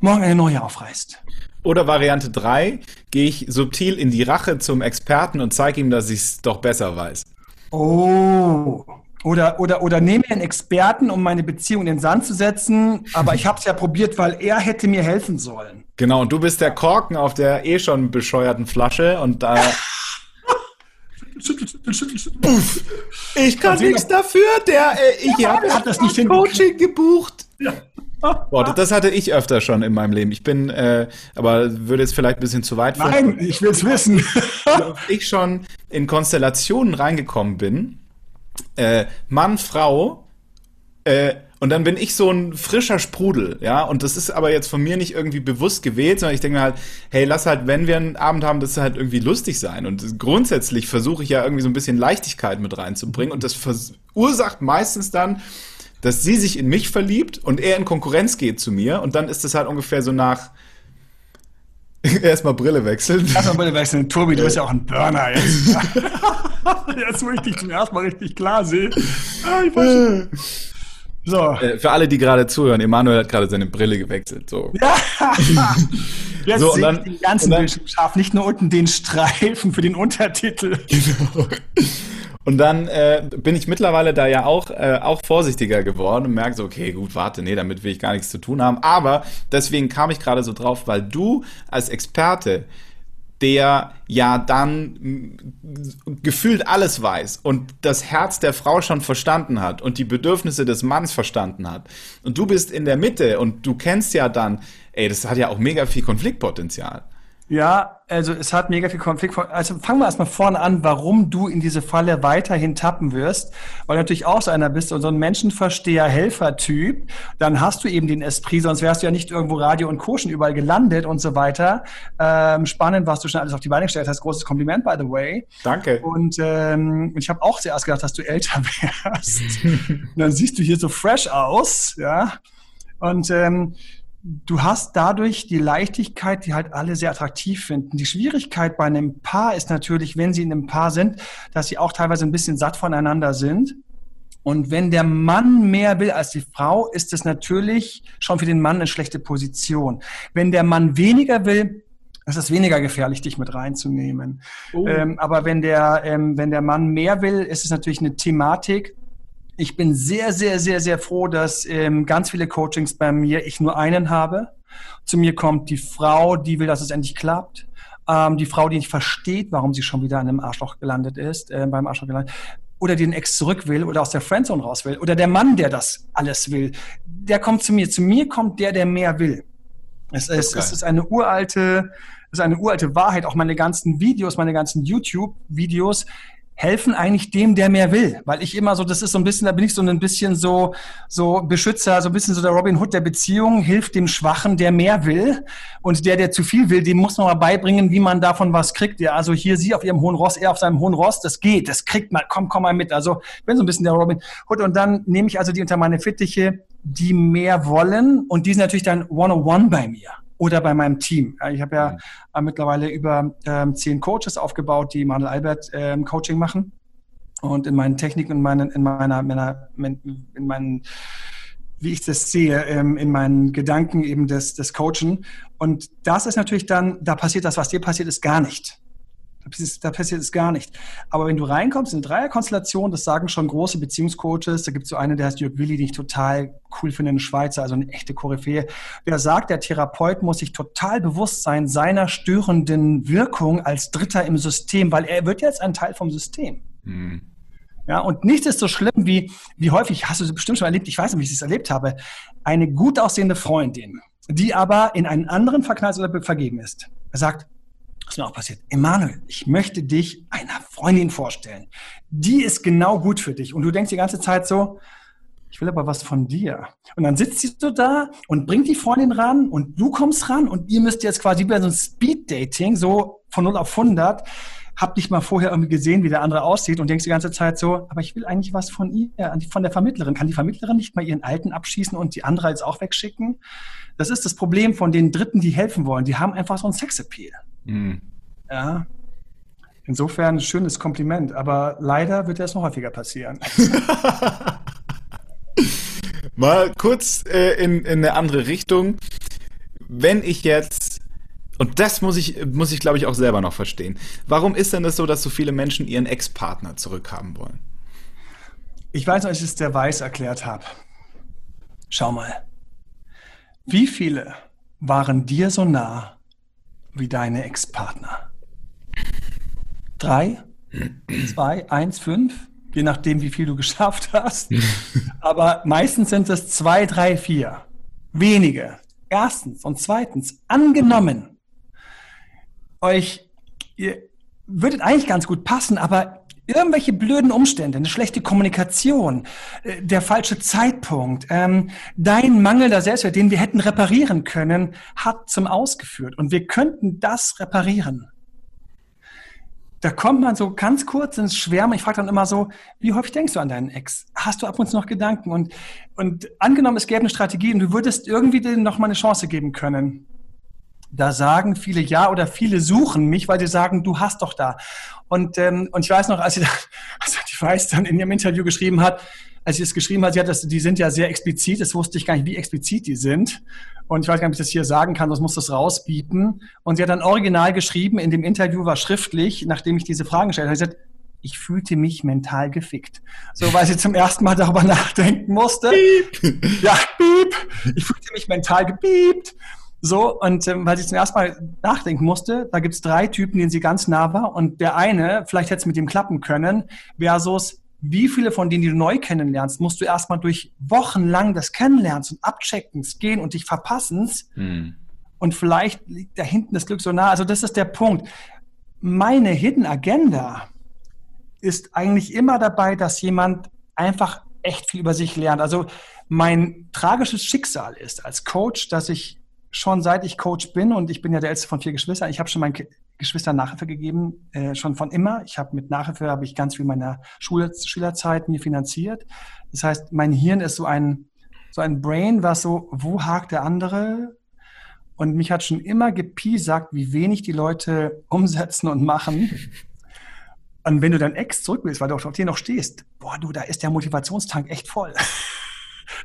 morgen eine neue aufreißt? Oder Variante 3, gehe ich subtil in die Rache zum Experten und zeige ihm, dass ich es doch besser weiß. Oh, oder, oder, oder nehme einen Experten, um meine Beziehung in den Sand zu setzen, aber ich habe es ja probiert, weil er hätte mir helfen sollen. Genau, und du bist der Korken auf der eh schon bescheuerten Flasche und da. ich kann nichts dafür, der, äh, ich ja, habe das nicht Coaching gebucht. Ja. Boah, das hatte ich öfter schon in meinem Leben. Ich bin, äh, aber würde jetzt vielleicht ein bisschen zu weit Nein, ich will es wissen. ich schon in Konstellationen reingekommen bin, äh, Mann, Frau, äh, und dann bin ich so ein frischer Sprudel, ja, und das ist aber jetzt von mir nicht irgendwie bewusst gewählt, sondern ich denke halt, hey, lass halt, wenn wir einen Abend haben, das halt irgendwie lustig sein. Und grundsätzlich versuche ich ja irgendwie so ein bisschen Leichtigkeit mit reinzubringen und das verursacht meistens dann, dass sie sich in mich verliebt und er in Konkurrenz geht zu mir und dann ist es halt ungefähr so nach Erstmal Brille wechseln. Erstmal Brille wechseln. Tobi, du bist ja auch ein Burner jetzt. jetzt, wo ich dich zum ersten Mal richtig klar sehe. Ah, so. Äh, für alle, die gerade zuhören, Emanuel hat gerade seine Brille gewechselt. So. Ja. Jetzt so, und dann, den ganzen Bildschirm scharf, nicht nur unten den Streifen für den Untertitel. Genau. Und dann äh, bin ich mittlerweile da ja auch, äh, auch vorsichtiger geworden und merke so, okay, gut, warte, nee, damit will ich gar nichts zu tun haben. Aber deswegen kam ich gerade so drauf, weil du als Experte der ja dann gefühlt alles weiß und das Herz der Frau schon verstanden hat und die Bedürfnisse des Manns verstanden hat. Und du bist in der Mitte und du kennst ja dann, ey, das hat ja auch mega viel Konfliktpotenzial. Ja, also es hat mega viel Konflikt. Also fangen wir erstmal vorne an, warum du in diese Falle weiterhin tappen wirst, weil du natürlich auch so einer bist und so ein Menschenversteher, Helfer-Typ, dann hast du eben den Esprit, sonst wärst du ja nicht irgendwo Radio und Koschen überall gelandet und so weiter. Ähm, spannend, was du schon alles auf die Beine gestellt hast. Großes Kompliment, by the way. Danke. Und ähm, ich habe auch zuerst gedacht, dass du älter wärst. und dann siehst du hier so fresh aus, ja. Und ähm, du hast dadurch die Leichtigkeit, die halt alle sehr attraktiv finden. Die Schwierigkeit bei einem Paar ist natürlich, wenn sie in einem Paar sind, dass sie auch teilweise ein bisschen satt voneinander sind. Und wenn der Mann mehr will als die Frau, ist es natürlich schon für den Mann eine schlechte Position. Wenn der Mann weniger will, ist es weniger gefährlich, dich mit reinzunehmen. Oh. Ähm, aber wenn der, ähm, wenn der Mann mehr will, ist es natürlich eine Thematik, Ich bin sehr, sehr, sehr, sehr froh, dass ähm, ganz viele Coachings bei mir ich nur einen habe. Zu mir kommt die Frau, die will, dass es endlich klappt. Ähm, die Frau, die nicht versteht, warum sie schon wieder an einem Arschloch gelandet ist, äh, beim Arschloch gelandet oder den Ex zurück will oder aus der Friendzone raus will oder der Mann, der das alles will, der kommt zu mir. Zu mir kommt der, der mehr will. Es ist, es ist eine uralte, es ist eine uralte Wahrheit. Auch meine ganzen Videos, meine ganzen YouTube-Videos helfen eigentlich dem, der mehr will. Weil ich immer so, das ist so ein bisschen, da bin ich so ein bisschen so, so Beschützer, so ein bisschen so der Robin Hood der Beziehung, hilft dem Schwachen, der mehr will. Und der, der zu viel will, dem muss man mal beibringen, wie man davon was kriegt. Ja, also hier sie auf ihrem hohen Ross, er auf seinem hohen Ross, das geht, das kriegt man, komm, komm mal mit. Also ich bin so ein bisschen der Robin Hood. Und dann nehme ich also die unter meine Fittiche, die mehr wollen. Und die sind natürlich dann one-on-one bei mir oder bei meinem Team. Ich habe ja mhm. mittlerweile über ähm, zehn Coaches aufgebaut, die Manuel Albert ähm, Coaching machen. Und in meinen Techniken, in meinen, in meiner, meiner, in meinen, wie ich das sehe, ähm, in meinen Gedanken eben des, des Coachen. Und das ist natürlich dann, da passiert das, was dir passiert ist, gar nicht. Da passiert es gar nicht. Aber wenn du reinkommst in eine Dreierkonstellation, das sagen schon große Beziehungscoaches, da gibt es so eine, der heißt Jörg Willi, den ich total cool finde, ein Schweizer, also eine echte Koryphäe, der sagt, der Therapeut muss sich total bewusst sein seiner störenden Wirkung als Dritter im System, weil er wird jetzt ein Teil vom System. Mhm. Ja, und nichts ist so schlimm wie, wie häufig, hast du es bestimmt schon erlebt, ich weiß nicht, wie ich es erlebt habe, eine gut aussehende Freundin, die aber in einen anderen verknallt oder vergeben ist. Er sagt, was mir auch passiert. Emanuel, ich möchte dich einer Freundin vorstellen. Die ist genau gut für dich. Und du denkst die ganze Zeit so, ich will aber was von dir. Und dann sitzt sie so da und bringt die Freundin ran und du kommst ran und ihr müsst jetzt quasi bei so einem Speed-Dating, so von 0 auf 100, habt nicht mal vorher irgendwie gesehen, wie der andere aussieht und denkst die ganze Zeit so, aber ich will eigentlich was von ihr, von der Vermittlerin. Kann die Vermittlerin nicht mal ihren Alten abschießen und die andere jetzt auch wegschicken? Das ist das Problem von den Dritten, die helfen wollen. Die haben einfach so ein Sexappeal. Mhm. Ja. Insofern ein schönes Kompliment, aber leider wird das noch häufiger passieren. Mal kurz äh, in, in eine andere Richtung. Wenn ich jetzt, und das muss ich, muss ich glaube ich auch selber noch verstehen. Warum ist denn das so, dass so viele Menschen ihren Ex-Partner zurückhaben wollen? Ich weiß, als ich es der Weiß erklärt habe. Schau mal. Wie viele waren dir so nah wie deine Ex-Partner? Drei, zwei, eins, fünf, je nachdem, wie viel du geschafft hast. Aber meistens sind es zwei, drei, vier. Wenige. Erstens und zweitens, angenommen, euch, ihr würdet eigentlich ganz gut passen, aber irgendwelche blöden Umstände, eine schlechte Kommunikation, äh, der falsche Zeitpunkt, ähm, dein mangelnder Selbstwert, den wir hätten reparieren können, hat zum Ausgeführt. Und wir könnten das reparieren. Da kommt man so ganz kurz ins Schwärmen. Ich frage dann immer so, wie häufig denkst du an deinen Ex? Hast du ab und zu noch Gedanken? Und, und angenommen, es gäbe eine Strategie und du würdest irgendwie denen noch mal eine Chance geben können da sagen viele ja oder viele suchen mich, weil sie sagen, du hast doch da. Und, ähm, und ich weiß noch, als sie, als die Weiß dann in ihrem Interview geschrieben hat, als sie es geschrieben hat, sie hat das, die sind ja sehr explizit, das wusste ich gar nicht, wie explizit die sind. Und ich weiß gar nicht, ob ich das hier sagen kann, sonst muss das rausbieten. Und sie hat dann original geschrieben, in dem Interview war schriftlich, nachdem ich diese Fragen gestellt habe, sie hat gesagt, ich fühlte mich mental gefickt. So, weil sie zum ersten Mal darüber nachdenken musste. Piep. Ja, piep. Ich fühlte mich mental gebiebt. So, und ähm, weil sie zum ersten Mal nachdenken musste, da gibt's drei Typen, denen sie ganz nah war. Und der eine, vielleicht hätte es mit dem klappen können, versus wie viele von denen, die du neu kennenlernst, musst du erstmal durch wochenlang das Kennenlernens und Abcheckens gehen und dich verpassens. Hm. Und vielleicht liegt da hinten das Glück so nah. Also das ist der Punkt. Meine Hidden Agenda ist eigentlich immer dabei, dass jemand einfach echt viel über sich lernt. Also mein tragisches Schicksal ist als Coach, dass ich schon seit ich Coach bin und ich bin ja der älteste von vier Geschwistern, ich habe schon meinen Geschwistern Nachhilfe gegeben, äh, schon von immer. Ich habe mit Nachhilfe habe ich ganz viel meiner Schule, Schülerzeit mir finanziert. Das heißt, mein Hirn ist so ein so ein Brain, was so, wo hakt der andere? Und mich hat schon immer gepiesackt, wie wenig die Leute umsetzen und machen. Und wenn du dein Ex zurück willst, weil du auf dir noch stehst, boah, du, da ist der Motivationstank echt voll.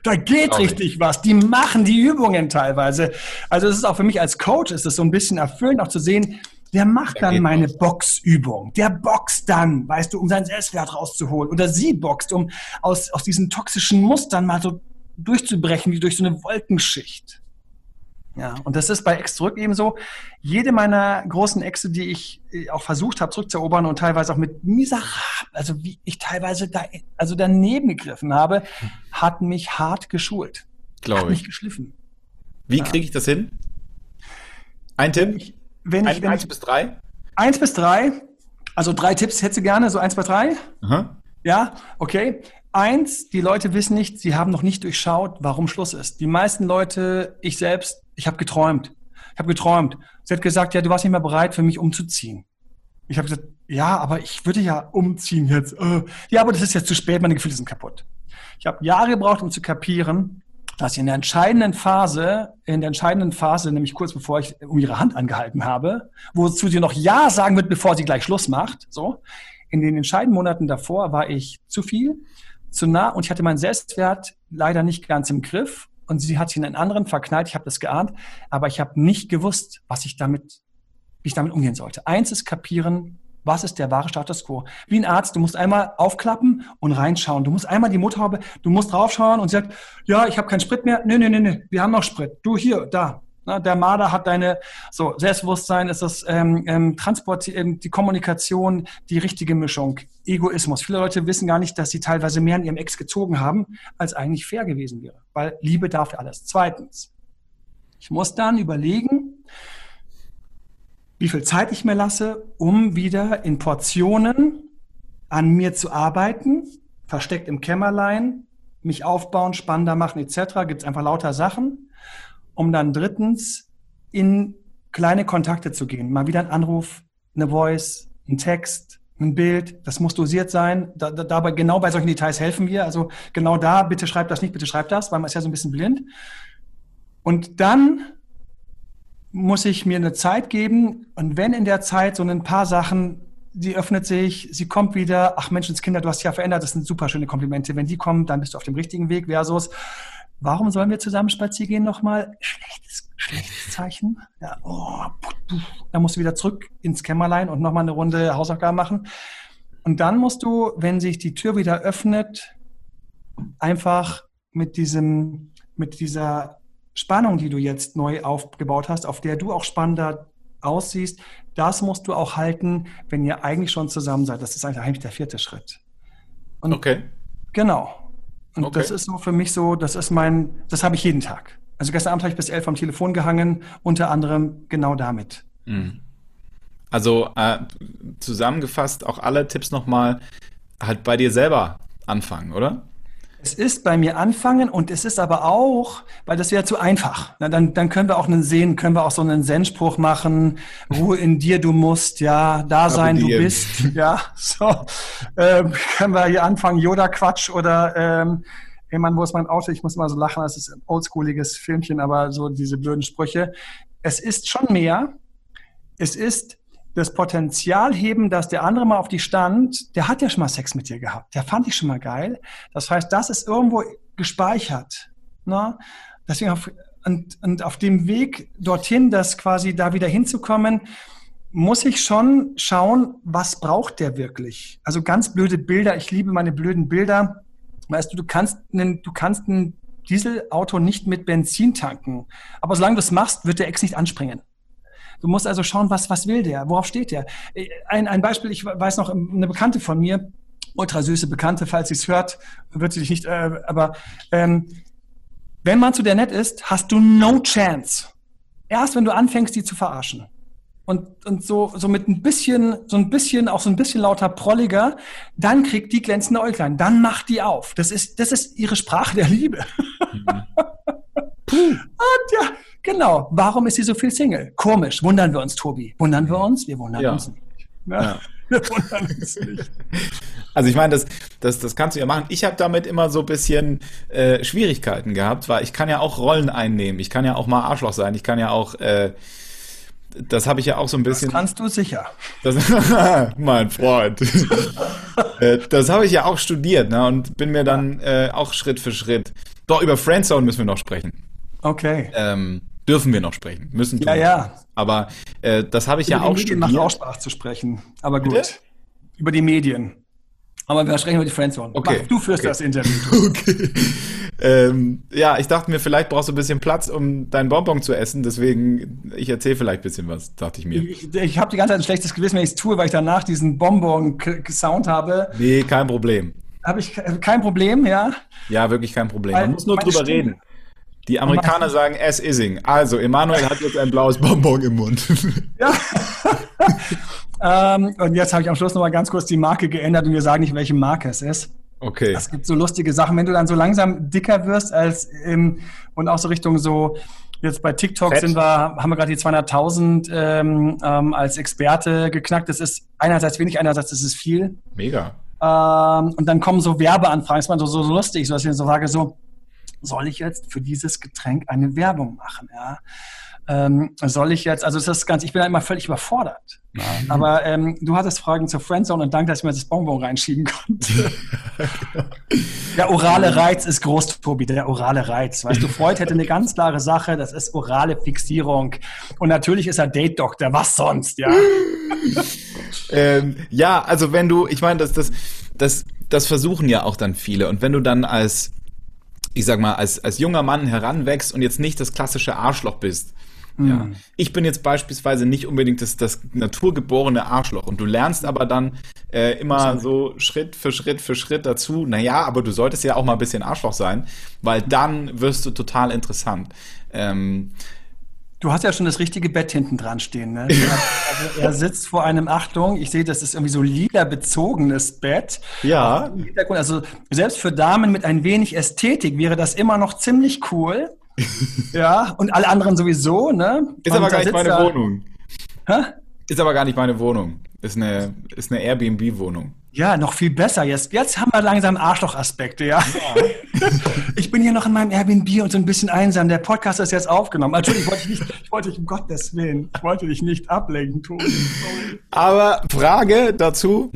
Da geht richtig was. Die machen die Übungen teilweise. Also es ist auch für mich als Coach ist es so ein bisschen erfüllend, auch zu sehen, Der macht dann meine. Boxübung. Der boxt dann, weißt du, um seinen Selbstwert rauszuholen. Oder sie boxt, um aus, aus diesen toxischen Mustern mal so durchzubrechen, wie durch so eine Wolkenschicht. Ja, und das ist bei Ex zurück ebenso. Jede meiner großen Exe, die ich äh, auch versucht habe zurückzuerobern und teilweise auch mit miserabel, also wie ich teilweise da, also daneben gegriffen habe, hat mich hart geschult. Glaube ich. mich geschliffen. Wie ja. kriege ich das hin? Ein Tipp? Wenn ich, wenn ich, wenn eins ich, bis drei? Eins bis drei. Also drei Tipps hättest du gerne, so eins bis drei? Aha. Ja, okay. Eins, die Leute wissen nicht, sie haben noch nicht durchschaut, warum Schluss ist. Die meisten Leute, ich selbst, ich habe geträumt. Ich habe geträumt. Sie hat gesagt, ja, du warst nicht mehr bereit, für mich umzuziehen. Ich habe gesagt, ja, aber ich würde ja umziehen jetzt. Äh, ja, aber das ist jetzt zu spät, meine Gefühle sind kaputt. Ich habe Jahre gebraucht, um zu kapieren, dass ich in der entscheidenden Phase, in der entscheidenden Phase, nämlich kurz bevor ich um ihre Hand angehalten habe, wozu sie noch Ja sagen wird, bevor sie gleich Schluss macht, so, in den entscheidenden Monaten davor war ich zu viel, zu nah und ich hatte meinen Selbstwert leider nicht ganz im Griff und sie hat sich in einen anderen verknallt. Ich habe das geahnt, aber ich habe nicht gewusst, was ich damit, wie ich damit umgehen sollte. Eins ist kapieren, was ist der wahre Status quo? Wie ein Arzt, du musst einmal aufklappen und reinschauen. Du musst einmal die Motorhaube, du musst draufschauen und sie sagt, ja, ich habe keinen Sprit mehr. Nee, nee, nee, nee, wir haben noch Sprit. Du hier, da. Na, der Marder hat deine, so, Selbstbewusstsein ist das ähm, ähm, Transport, ähm, die Kommunikation, die richtige Mischung, Egoismus. Viele Leute wissen gar nicht, dass sie teilweise mehr an ihrem Ex gezogen haben, als eigentlich fair gewesen wäre. Weil Liebe darf alles. Zweitens, ich muss dann überlegen, wie viel Zeit ich mir lasse, um wieder in Portionen an mir zu arbeiten, versteckt im Kämmerlein, mich aufbauen, spannender machen etc. Gibt es einfach lauter Sachen um dann drittens in kleine Kontakte zu gehen. Mal wieder ein Anruf, eine Voice, ein Text, ein Bild, das muss dosiert sein. Da, da, dabei, genau bei solchen Details helfen wir. Also genau da, bitte schreib das nicht, bitte schreib das, weil man ist ja so ein bisschen blind. Und dann muss ich mir eine Zeit geben und wenn in der Zeit so ein paar Sachen, sie öffnet sich, sie kommt wieder, ach Menschenskinder, du hast dich ja verändert, das sind super schöne Komplimente. Wenn die kommen, dann bist du auf dem richtigen Weg versus Warum sollen wir zusammen spazieren gehen nochmal? Schlechtes, schlechtes Zeichen. Ja, oh, dann musst du wieder zurück ins Kämmerlein und nochmal eine Runde Hausaufgaben machen. Und dann musst du, wenn sich die Tür wieder öffnet, einfach mit diesem, mit dieser Spannung, die du jetzt neu aufgebaut hast, auf der du auch spannender aussiehst, das musst du auch halten, wenn ihr eigentlich schon zusammen seid. Das ist eigentlich der vierte Schritt. Und okay. Genau. Und okay. das ist so für mich so, das ist mein, das habe ich jeden Tag. Also gestern Abend habe ich bis elf am Telefon gehangen, unter anderem genau damit. Mhm. Also äh, zusammengefasst auch alle Tipps nochmal halt bei dir selber anfangen, oder? Es ist bei mir anfangen und es ist aber auch, weil das wäre zu einfach. Na, dann, dann können wir auch einen sehen, können wir auch so einen Zen-Spruch machen, Ruhe in dir, du musst, ja, da sein, du bist, ja, so. Ähm, können wir hier anfangen, Yoda-Quatsch oder, ähm, hey Mann, wo ist mein Auto? Ich muss immer so lachen, das ist ein oldschooliges Filmchen, aber so diese blöden Sprüche. Es ist schon mehr. Es ist das Potenzial heben, dass der andere mal auf die stand, der hat ja schon mal Sex mit dir gehabt, der fand ich schon mal geil. Das heißt, das ist irgendwo gespeichert. Ne? Deswegen auf, und, und auf dem Weg dorthin, das quasi da wieder hinzukommen, muss ich schon schauen, was braucht der wirklich? Also ganz blöde Bilder. Ich liebe meine blöden Bilder. Weißt du, du kannst einen, du kannst ein Dieselauto nicht mit Benzin tanken. Aber solange du es machst, wird der Ex nicht anspringen. Du musst also schauen, was, was will der? Worauf steht der? Ein, ein Beispiel, ich weiß noch, eine Bekannte von mir, ultra süße Bekannte, falls sie es hört, wird sie dich nicht, äh, aber ähm, wenn man zu der nett ist, hast du no chance. Erst wenn du anfängst, die zu verarschen. Und, und so, so mit ein bisschen, so ein bisschen, auch so ein bisschen lauter prolliger, dann kriegt die glänzende Äuglein, dann macht die auf. Das ist, das ist ihre Sprache der Liebe. Mhm. Und ja, Genau. Warum ist sie so viel Single? Komisch. Wundern wir uns, Tobi. Wundern wir uns? Wir wundern ja. uns nicht. Ja. Wir wundern uns nicht. Also ich meine, das, das, das kannst du ja machen. Ich habe damit immer so ein bisschen äh, Schwierigkeiten gehabt, weil ich kann ja auch Rollen einnehmen. Ich kann ja auch mal Arschloch sein. Ich kann ja auch äh, das habe ich ja auch so ein bisschen. Das kannst du sicher. Das, mein Freund. Äh, das habe ich ja auch studiert, ne? Und bin mir dann äh, auch Schritt für Schritt. Doch, über Friendzone müssen wir noch sprechen. Okay. Ähm, Dürfen wir noch sprechen? Müssen Ja, ja. Aber äh, das habe ich über ja auch studiert. macht auch Spaß zu sprechen. Aber gut. Bitte? Über die Medien. Aber wir sprechen über die Friendzone. Okay. Mach, du führst Okay. das Interview. Okay. Ähm, ja, ich dachte mir, vielleicht brauchst du ein bisschen Platz, um deinen Bonbon zu essen. Deswegen, ich erzähle vielleicht ein bisschen was, dachte ich mir. Ich, ich habe die ganze Zeit ein schlechtes Gewissen, wenn ich es tue, weil ich danach diesen Bonbon-Sound habe. Nee, kein Problem. Habe ich kein Problem, ja. Ja, wirklich kein Problem. Weil Man muss nur drüber Stimme- reden. Die Amerikaner sagen as ising. Also, Emanuel hat jetzt ein blaues Bonbon im Mund. Ja. ähm, und jetzt habe ich am Schluss noch mal ganz kurz die Marke geändert und wir sagen nicht, welche Marke es ist. Okay. Es gibt so lustige Sachen, wenn du dann so langsam dicker wirst als im, und auch so Richtung so, jetzt bei TikTok Fett. sind wir, haben wir gerade die 200.000 ähm, ähm, als Experte geknackt. Das ist einerseits wenig, einerseits ist es viel. Mega. Ähm, und dann kommen so Werbeanfragen, das ist man so, so, so lustig, so dass ich so sage, so, soll ich jetzt für dieses Getränk eine Werbung machen? Ja? Ähm, soll ich jetzt, also das ist ganz, ich bin da immer völlig überfordert. Ja? Aber ähm, du hattest Fragen zur Friendzone und danke, dass ich mir das Bonbon reinschieben konnte. der orale Reiz ist groß, Tobi, der orale Reiz. Weißt du, Freud hätte eine ganz klare Sache, das ist orale Fixierung. Und natürlich ist er Date-Doktor, was sonst, ja? Ähm, ja, also wenn du, ich meine, das, das, das, das versuchen ja auch dann viele. Und wenn du dann als, ich sag mal, als, als junger Mann heranwächst und jetzt nicht das klassische Arschloch bist. Ja. Ich bin jetzt beispielsweise nicht unbedingt das, das naturgeborene Arschloch und du lernst aber dann äh, immer so Schritt für Schritt für Schritt dazu, naja, aber du solltest ja auch mal ein bisschen Arschloch sein, weil dann wirst du total interessant. Ähm, Du hast ja schon das richtige Bett hinten dran stehen. Ne? Also er sitzt vor einem, Achtung, ich sehe, das ist irgendwie so lila bezogenes Bett. Ja. Also selbst für Damen mit ein wenig Ästhetik wäre das immer noch ziemlich cool. ja, und alle anderen sowieso, ne? ist Und aber da gar nicht meine er- Wohnung. Hä? Ist aber gar nicht meine Wohnung. Ist eine, ist eine Airbnb-Wohnung. Ja, noch viel besser. Jetzt, jetzt haben wir langsam Arschloch-Aspekte, ja. ich bin hier noch in meinem Airbnb und so ein bisschen einsam. Der Podcast ist jetzt aufgenommen. Natürlich wollte ich nicht, ich wollte dich, um Gottes Willen, ich wollte dich nicht ablenken. Sorry. Aber Frage dazu,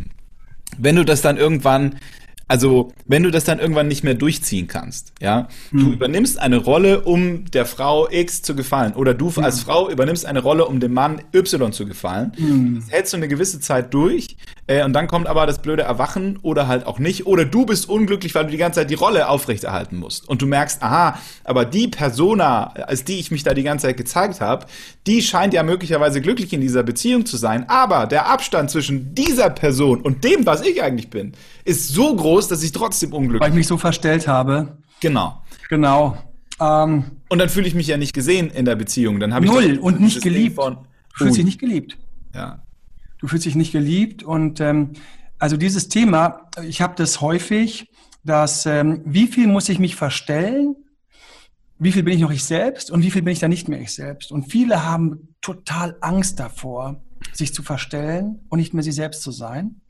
wenn du das dann irgendwann, also wenn du das dann irgendwann nicht mehr durchziehen kannst, ja, du übernimmst eine Rolle, um der Frau X zu gefallen, oder du als Frau übernimmst eine Rolle, um dem Mann Y zu gefallen. Das hältst du eine gewisse Zeit durch, äh, und dann kommt aber das blöde Erwachen oder halt auch nicht, oder du bist unglücklich, weil du die ganze Zeit die Rolle aufrechterhalten musst. Und du merkst, aha, aber die Persona, als die ich mich da die ganze Zeit gezeigt habe, die scheint ja möglicherweise glücklich in dieser Beziehung zu sein, aber der Abstand zwischen dieser Person und dem, was ich eigentlich bin, ist so groß, dass ich trotzdem Weil unglücklich ich mich so verstellt habe. Genau. Genau. Ähm, Und dann fühle ich mich ja nicht gesehen in der Beziehung. Dann habe ich Null und nicht geliebt. Von, du fühlst dich nicht geliebt. Ja. Du fühlst dich nicht geliebt. Und ähm, also dieses Thema, ich habe das häufig, dass ähm, wie viel muss ich mich verstellen, wie viel bin ich noch ich selbst und wie viel bin ich dann nicht mehr ich selbst. Und viele haben total Angst davor, sich zu verstellen und nicht mehr sie selbst zu sein.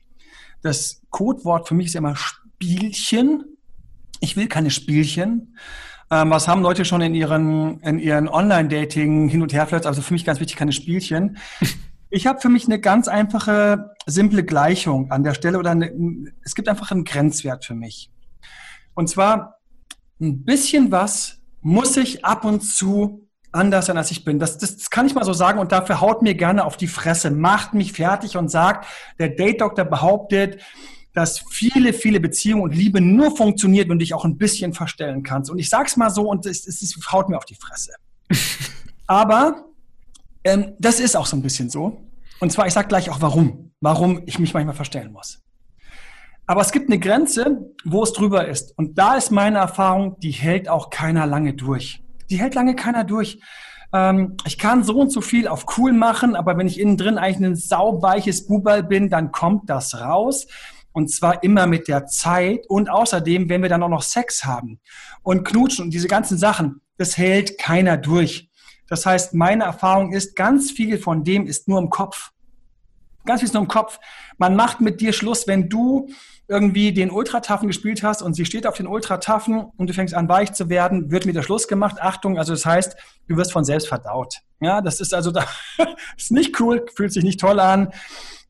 Das Codewort für mich ist immer Spielchen. Ich will keine Spielchen. Ähm, was haben Leute schon in ihren, in ihren Online-Dating hin und her flirts? Also für mich ganz wichtig, keine Spielchen. Ich habe für mich eine ganz einfache, simple Gleichung an der Stelle oder eine, es gibt einfach einen Grenzwert für mich. Und zwar ein bisschen was muss ich ab und zu anders sein, als ich bin. Das, das, das kann ich mal so sagen und dafür haut mir gerne auf die Fresse, macht mich fertig und sagt, der Date-Doktor behauptet, dass viele, viele Beziehungen und Liebe nur funktioniert, wenn du dich auch ein bisschen verstellen kannst. Und ich sag's mal so und es, es, es haut mir auf die Fresse. Aber ähm, das ist auch so ein bisschen so. Und zwar, ich sag gleich auch warum. Warum ich mich manchmal verstellen muss. Aber es gibt eine Grenze, wo es drüber ist. Und da ist meine Erfahrung, die hält auch keiner lange durch. Die hält lange keiner durch. Ähm, ich kann so und so viel auf cool machen, aber wenn ich innen drin eigentlich ein sauweiches Bubal bin, dann kommt das raus. Und zwar immer mit der Zeit. Und außerdem, wenn wir dann auch noch Sex haben und knutschen und diese ganzen Sachen, das hält keiner durch. Das heißt, meine Erfahrung ist, ganz viel von dem ist nur im Kopf. Ganz viel ist nur im Kopf. Man macht mit dir Schluss, wenn du irgendwie den Ultrataffen gespielt hast und sie steht auf den Ultrataffen und du fängst an weich zu werden, wird mit der Schluss gemacht. Achtung, also das heißt, du wirst von selbst verdaut. Ja, das ist also da, ist nicht cool, fühlt sich nicht toll an.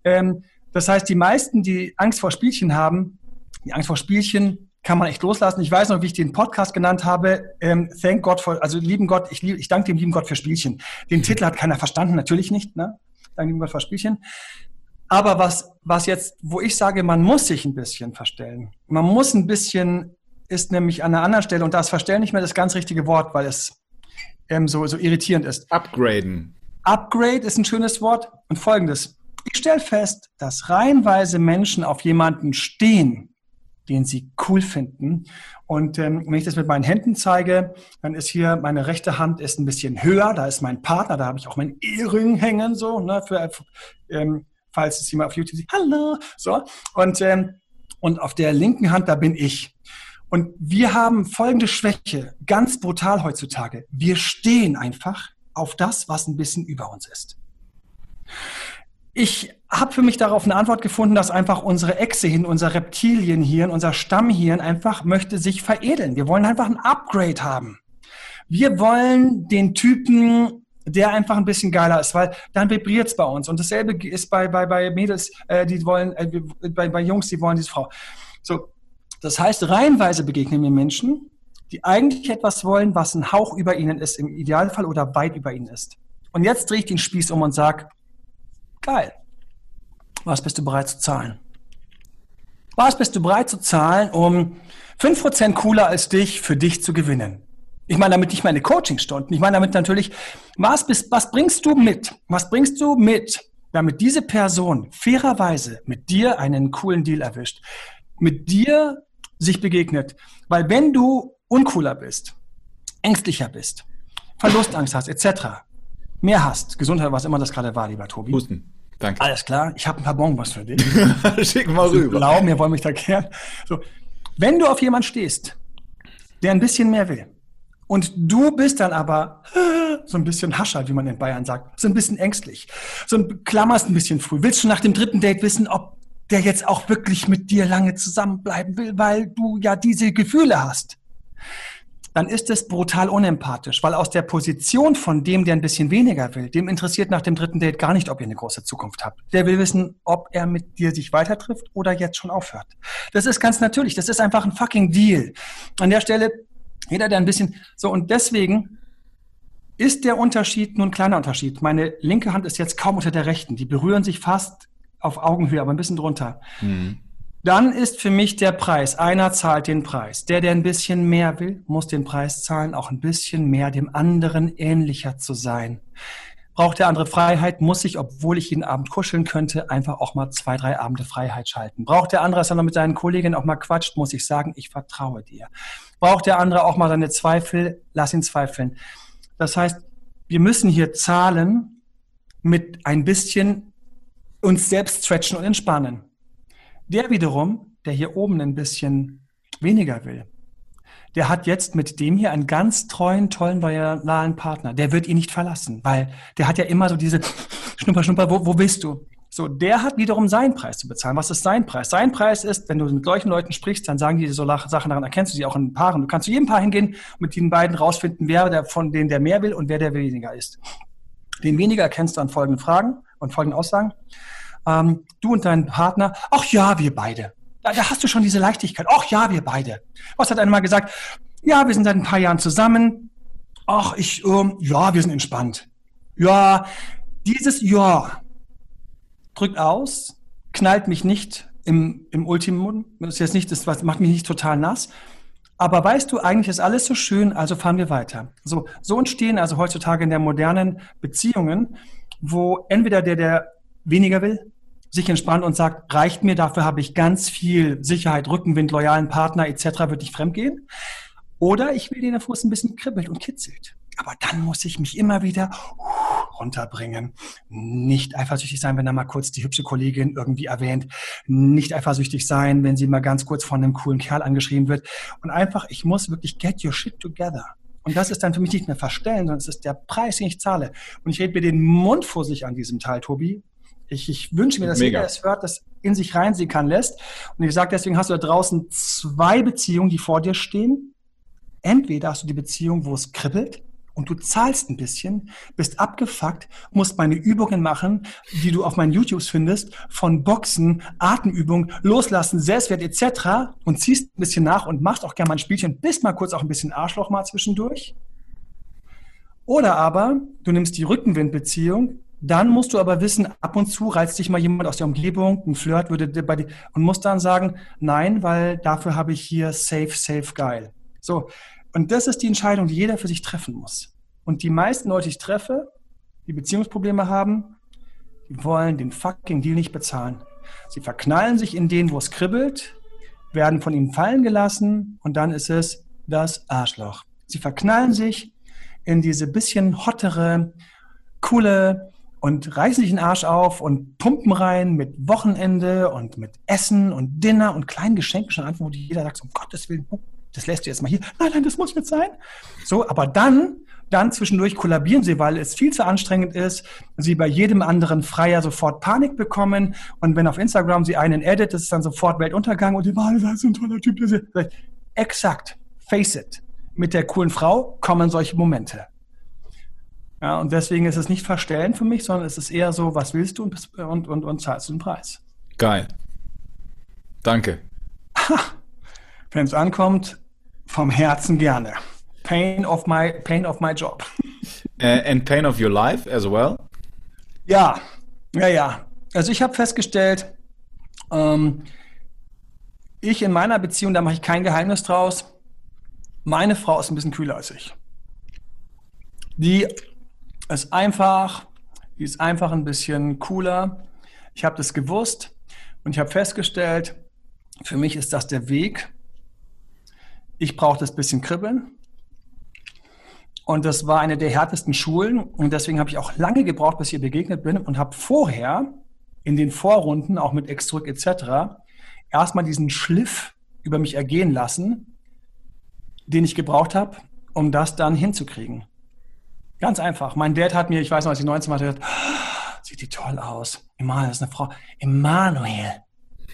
Ähm, das heißt, die meisten, die Angst vor Spielchen haben, die Angst vor Spielchen kann man echt loslassen. Ich weiß noch, wie ich den Podcast genannt habe. Ähm, thank God for, also lieben Gott, ich, lieb, ich danke dem lieben Gott für Spielchen. Den Titel hat keiner verstanden, natürlich nicht. Ne? Danke lieben Gott für Spielchen. Aber was, was jetzt, wo ich sage, man muss sich ein bisschen verstellen. Man muss ein bisschen, ist nämlich an einer anderen Stelle, und das Verstellen nicht mehr das ganz richtige Wort, weil es ähm, so, so irritierend ist. Upgraden. Upgrade ist ein schönes Wort. Und folgendes. Ich stelle fest, dass reihenweise Menschen auf jemanden stehen, den sie cool finden. Und ähm, wenn ich das mit meinen Händen zeige, dann ist hier meine rechte Hand ist ein bisschen höher. Da ist mein Partner, da habe ich auch meinen Ehering hängen, so, ne, für, ähm, falls es jemand auf YouTube sieht. Hallo, so. Und, ähm, und auf der linken Hand, da bin ich. Und wir haben folgende Schwäche, ganz brutal heutzutage. Wir stehen einfach auf das, was ein bisschen über uns ist. Ich habe für mich darauf eine Antwort gefunden, dass einfach unsere Echse unser Reptilienhirn, unser Stammhirn einfach möchte sich veredeln. Wir wollen einfach ein Upgrade haben. Wir wollen den Typen, der einfach ein bisschen geiler ist, weil dann vibriert es bei uns. Und dasselbe ist bei, bei, bei Mädels, äh, die wollen, äh, bei, bei Jungs, die wollen diese Frau. So, das heißt, reihenweise begegnen mir Menschen, die eigentlich etwas wollen, was ein Hauch über ihnen ist, im Idealfall oder weit über ihnen ist. Und jetzt drehe ich den Spieß um und sage, geil, was bist du bereit zu zahlen? Was bist du bereit zu zahlen, um 5% cooler als dich für dich zu gewinnen? Ich meine damit nicht meine Coachingstunden. Ich meine damit natürlich, was, bist, was bringst du mit? Was bringst du mit, damit diese Person fairerweise mit dir einen coolen Deal erwischt? Mit dir sich begegnet. Weil wenn du uncooler bist, ängstlicher bist, Verlustangst hast, etc., mehr hast, Gesundheit, was immer das gerade war, lieber Tobi. Husten. Danke. Alles klar, ich habe ein paar Bonbons für dich. Schick mal rüber. Blau, mir wollen mich da kehren. So. Wenn du auf jemanden stehst, der ein bisschen mehr will, und du bist dann aber so ein bisschen hascher, wie man in Bayern sagt, so ein bisschen ängstlich, so ein klammerst ein bisschen früh, willst du nach dem dritten Date wissen, ob der jetzt auch wirklich mit dir lange zusammenbleiben will, weil du ja diese Gefühle hast, dann ist es brutal unempathisch, weil aus der Position von dem, der ein bisschen weniger will, dem interessiert nach dem dritten Date gar nicht, ob ihr eine große Zukunft habt. Der will wissen, ob er mit dir sich weiter trifft oder jetzt schon aufhört. Das ist ganz natürlich. Das ist einfach ein fucking Deal. An der Stelle, jeder, der ein bisschen, so und deswegen ist der Unterschied nur ein kleiner Unterschied. Meine linke Hand ist jetzt kaum unter der rechten. Die berühren sich fast auf Augenhöhe, aber ein bisschen drunter. Mhm. Dann ist für mich der Preis, einer zahlt den Preis. Der, der ein bisschen mehr will, muss den Preis zahlen, auch ein bisschen mehr dem anderen ähnlicher zu sein. Braucht der andere Freiheit, muss ich, obwohl ich jeden Abend kuscheln könnte, einfach auch mal zwei, drei Abende Freiheit schalten. Braucht der andere, dass er noch mit seinen Kolleginnen auch mal quatscht, muss ich sagen, ich vertraue dir. Braucht der andere auch mal seine Zweifel, lass ihn zweifeln. Das heißt, wir müssen hier zahlen mit ein bisschen uns selbst stretchen und entspannen. Der wiederum, der hier oben ein bisschen weniger will, der hat jetzt mit dem hier einen ganz treuen, tollen, loyalen Partner. Der wird ihn nicht verlassen, weil der hat ja immer so diese Schnupper, Schnupper, wo, wo bist du? So, der hat wiederum seinen Preis zu bezahlen. Was ist sein Preis? Sein Preis ist, wenn du mit solchen Leuten sprichst, dann sagen die so Sachen, daran erkennst du sie auch in Paaren. Du kannst zu jedem Paar hingehen und mit den beiden rausfinden, wer der von denen der mehr will und wer der weniger ist. Den weniger erkennst du an folgenden Fragen und folgenden Aussagen ähm, du und dein Partner, ach ja, wir beide. Da, da hast du schon diese Leichtigkeit. Ach ja, wir beide. Was hat einmal gesagt? Ja, wir sind seit ein paar Jahren zusammen. Ach, ich, ähm, ja, wir sind entspannt. Ja, dieses Ja drückt aus, knallt mich nicht im, im Ultimum. Das ist jetzt nicht, das macht mich nicht total nass. Aber weißt du, eigentlich ist alles so schön, also fahren wir weiter. So, so entstehen also heutzutage in der modernen Beziehungen, wo entweder der, der weniger will, sich entspannt und sagt, reicht mir, dafür habe ich ganz viel Sicherheit, Rückenwind, loyalen Partner etc., wird nicht fremdgehen. Oder ich will den der Fuß ein bisschen kribbelt und kitzelt. Aber dann muss ich mich immer wieder runterbringen. Nicht eifersüchtig sein, wenn da mal kurz die hübsche Kollegin irgendwie erwähnt. Nicht eifersüchtig sein, wenn sie mal ganz kurz von einem coolen Kerl angeschrieben wird. Und einfach, ich muss wirklich get your shit together. Und das ist dann für mich nicht mehr verstellen, sondern es ist der Preis, den ich zahle. Und ich rede mir den Mund vor sich an diesem Teil, Tobi, ich, ich wünsche mir, dass Mega. jeder es hört, das in sich reinsehen kann lässt. Und ich sage deswegen, hast du da draußen zwei Beziehungen, die vor dir stehen. Entweder hast du die Beziehung, wo es kribbelt und du zahlst ein bisschen, bist abgefuckt, musst meine Übungen machen, die du auf meinen YouTubes findest, von Boxen, Atemübungen, Loslassen, Selbstwert etc. und ziehst ein bisschen nach und machst auch gerne mal ein Spielchen, bist mal kurz auch ein bisschen Arschloch mal zwischendurch. Oder aber du nimmst die Rückenwindbeziehung, dann musst du aber wissen, ab und zu reizt dich mal jemand aus der Umgebung, ein Flirt würde bei dir und musst dann sagen, nein, weil dafür habe ich hier safe, safe, geil. So. Und das ist die Entscheidung, die jeder für sich treffen muss. Und die meisten Leute, die ich treffe, die Beziehungsprobleme haben, die wollen den fucking Deal nicht bezahlen. Sie verknallen sich in den, wo es kribbelt, werden von ihm fallen gelassen und dann ist es das Arschloch. Sie verknallen sich in diese bisschen hottere, coole, und reißen sich den Arsch auf und pumpen rein mit Wochenende und mit Essen und Dinner und kleinen Geschenken schon an, wo jeder sagt, um Gottes Willen, das lässt du jetzt mal hier. Nein, nein, das muss jetzt sein. So, aber dann, dann zwischendurch kollabieren sie, weil es viel zu anstrengend ist. Sie bei jedem anderen Freier sofort Panik bekommen. Und wenn auf Instagram sie einen edit, das ist dann sofort Weltuntergang und die Wahl, das ist ein toller Typ. Exakt. Face it. Mit der coolen Frau kommen solche Momente. Ja, und deswegen ist es nicht verstellen für mich, sondern es ist eher so, was willst du und, und, und, und zahlst du den Preis. Geil. Danke. Wenn es ankommt, vom Herzen gerne. Pain of my, pain of my job. Uh, and pain of your life as well? Ja, ja, ja. Also ich habe festgestellt, ähm, ich in meiner Beziehung, da mache ich kein Geheimnis draus, meine Frau ist ein bisschen kühler als ich. Die ist einfach, die ist einfach ein bisschen cooler. Ich habe das gewusst und ich habe festgestellt, für mich ist das der Weg. Ich brauche das bisschen kribbeln. Und das war eine der härtesten Schulen. Und deswegen habe ich auch lange gebraucht, bis ich ihr begegnet bin und habe vorher in den Vorrunden, auch mit Exdrück etc., erstmal diesen Schliff über mich ergehen lassen, den ich gebraucht habe, um das dann hinzukriegen. Ganz einfach. Mein Dad hat mir, ich weiß noch, als ich 19 war, gesagt, oh, sieht die toll aus. Emanuel ist eine Frau. Emanuel.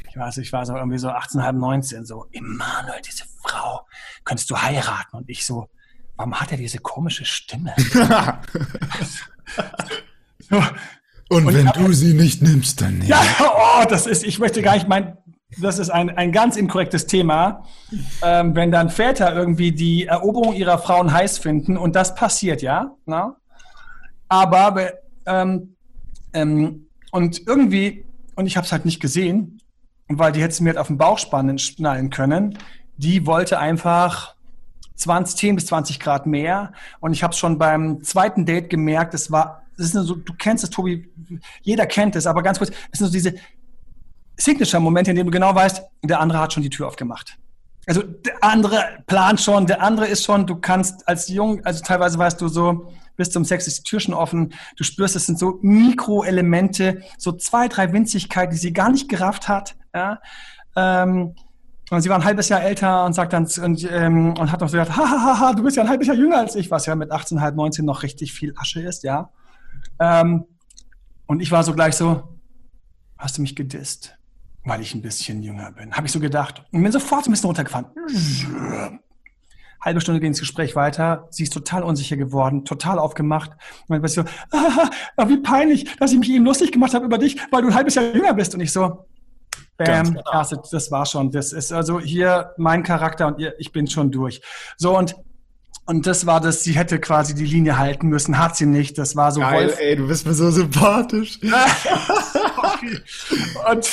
Ich weiß, ich war so irgendwie so 18,5, 19, so, Emanuel, diese Frau, könntest du heiraten? Und ich so, warum hat er diese komische Stimme? so. Und, und wenn du sie nicht nimmst, dann nicht. Ja, oh, das ist, ich möchte gar nicht mein, das ist ein, ein ganz inkorrektes Thema, ähm, wenn dann Väter irgendwie die Eroberung ihrer Frauen heiß finden und das passiert, ja. Na? Aber ähm, ähm, und irgendwie, und ich habe es halt nicht gesehen, weil die hätte mir halt auf den Bauch spannen, schnallen können, die wollte einfach 20, 10 bis 20 Grad mehr. Und ich habe es schon beim zweiten Date gemerkt, es war, das ist so, du kennst es, Tobi, jeder kennt es, aber ganz kurz, es sind so diese, Signature-Moment, in dem du genau weißt, der andere hat schon die Tür aufgemacht. Also der andere plant schon, der andere ist schon, du kannst als Jung, also teilweise weißt du so, bis zum Sex ist die Tür schon offen, du spürst, es sind so Mikroelemente, so zwei, drei Winzigkeiten, die sie gar nicht gerafft hat. Ja? Ähm, und sie war ein halbes Jahr älter und sagt dann und, ähm, und hat noch so gesagt, hahaha, du bist ja ein halbes Jahr jünger als ich, was ja mit 18, halb 19 noch richtig viel Asche ist, ja. Ähm, und ich war so gleich so, hast du mich gedisst? Weil ich ein bisschen jünger bin. Habe ich so gedacht. Und bin sofort ein bisschen runtergefahren. Halbe Stunde ging das Gespräch weiter. Sie ist total unsicher geworden, total aufgemacht. Und dann so, ah, wie peinlich, dass ich mich eben lustig gemacht habe über dich, weil du ein halbes Jahr jünger bist. Und ich so, bam, genau. das, das war schon. Das ist also hier mein Charakter und ich bin schon durch. So und und das war das, sie hätte quasi die Linie halten müssen, hat sie nicht. Das war so. Geil, Wolf. ey, du bist mir so sympathisch. und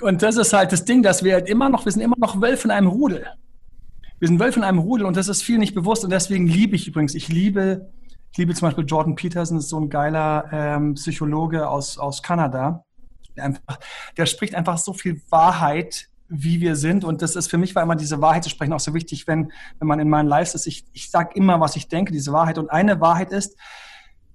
und das ist halt das Ding, dass wir halt immer noch, wir sind immer noch Wölfe in einem Rudel. Wir sind Wölfe in einem Rudel und das ist viel nicht bewusst und deswegen liebe ich übrigens, ich liebe, ich liebe zum Beispiel Jordan Peterson, ist so ein geiler ähm, Psychologe aus, aus Kanada. Der, einfach, der spricht einfach so viel Wahrheit, wie wir sind und das ist für mich war immer diese Wahrheit zu sprechen auch so wichtig, wenn, wenn man in meinen Lives ist. Ich, ich sage immer, was ich denke, diese Wahrheit und eine Wahrheit ist,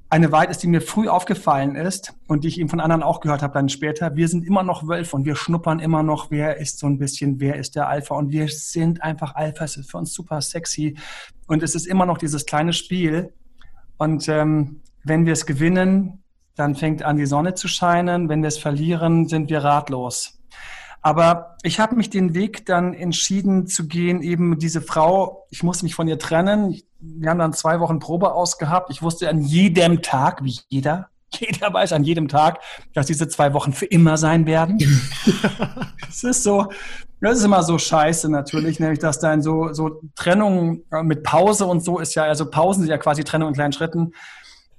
eine Wahrheit ist, die mir früh aufgefallen ist und die ich eben von anderen auch gehört habe dann später. Wir sind immer noch Wölfe und wir schnuppern immer noch, wer ist so ein bisschen, wer ist der Alpha und wir sind einfach Alpha. Es ist für uns super sexy und es ist immer noch dieses kleine Spiel. Und ähm, wenn wir es gewinnen, dann fängt an die Sonne zu scheinen. Wenn wir es verlieren, sind wir ratlos. Aber ich habe mich den Weg dann entschieden zu gehen, eben diese Frau, ich musste mich von ihr trennen. Wir haben dann zwei Wochen Probe ausgehabt. Ich wusste an jedem Tag, wie jeder, jeder weiß an jedem Tag, dass diese zwei Wochen für immer sein werden. Es ist so, das ist immer so scheiße natürlich, nämlich dass dann so, so Trennung äh, mit Pause und so ist ja, also Pausen sind ja quasi Trennung in kleinen Schritten.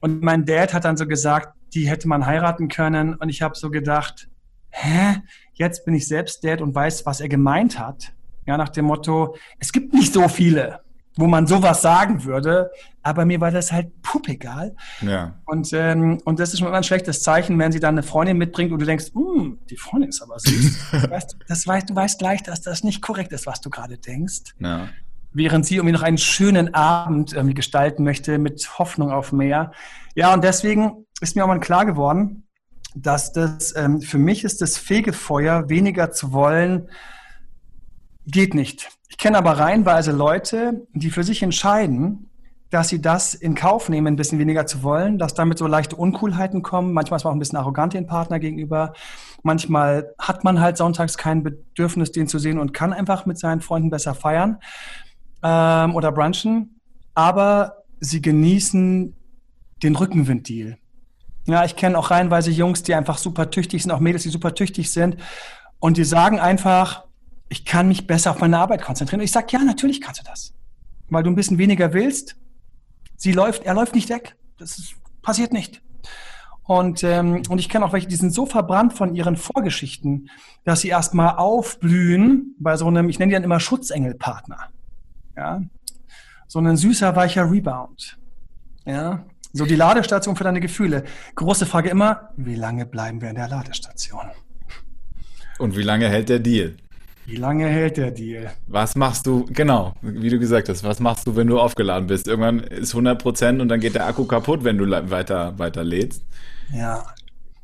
Und mein Dad hat dann so gesagt, die hätte man heiraten können. Und ich habe so gedacht, hä? Jetzt bin ich selbst Dad und weiß, was er gemeint hat. Ja, nach dem Motto, es gibt nicht so viele wo man sowas sagen würde. Aber mir war das halt puppegal. Ja. Und, ähm, und das ist immer ein schlechtes Zeichen, wenn sie dann eine Freundin mitbringt und du denkst, hm, die Freundin ist aber süß. weißt, das weißt, du weißt gleich, dass das nicht korrekt ist, was du gerade denkst. Ja. Während sie irgendwie noch einen schönen Abend irgendwie gestalten möchte mit Hoffnung auf mehr. Ja, und deswegen ist mir auch mal klar geworden, dass das ähm, für mich ist das Fegefeuer, weniger zu wollen, geht nicht. Ich kenne aber reihenweise Leute, die für sich entscheiden, dass sie das in Kauf nehmen, ein bisschen weniger zu wollen, dass damit so leichte Uncoolheiten kommen. Manchmal ist man auch ein bisschen arrogant den Partner gegenüber. Manchmal hat man halt sonntags kein Bedürfnis, den zu sehen und kann einfach mit seinen Freunden besser feiern ähm, oder brunchen. Aber sie genießen den Rückenventil. Ja, ich kenne auch reihenweise Jungs, die einfach super tüchtig sind, auch Mädels, die super tüchtig sind. Und die sagen einfach, ich kann mich besser auf meine Arbeit konzentrieren. Und ich sage, ja, natürlich kannst du das. Weil du ein bisschen weniger willst. Sie läuft, er läuft nicht weg. Das ist, passiert nicht. Und, ähm, und ich kenne auch welche, die sind so verbrannt von ihren Vorgeschichten, dass sie erstmal aufblühen bei so einem, ich nenne die dann immer Schutzengelpartner. Ja? So ein süßer, weicher Rebound. Ja? So die Ladestation für deine Gefühle. Große Frage immer, wie lange bleiben wir in der Ladestation? Und wie lange hält der Deal? Wie lange hält der Deal? Was machst du, genau, wie du gesagt hast, was machst du, wenn du aufgeladen bist? Irgendwann ist 100 Prozent und dann geht der Akku kaputt, wenn du weiter, weiter lädst. Ja,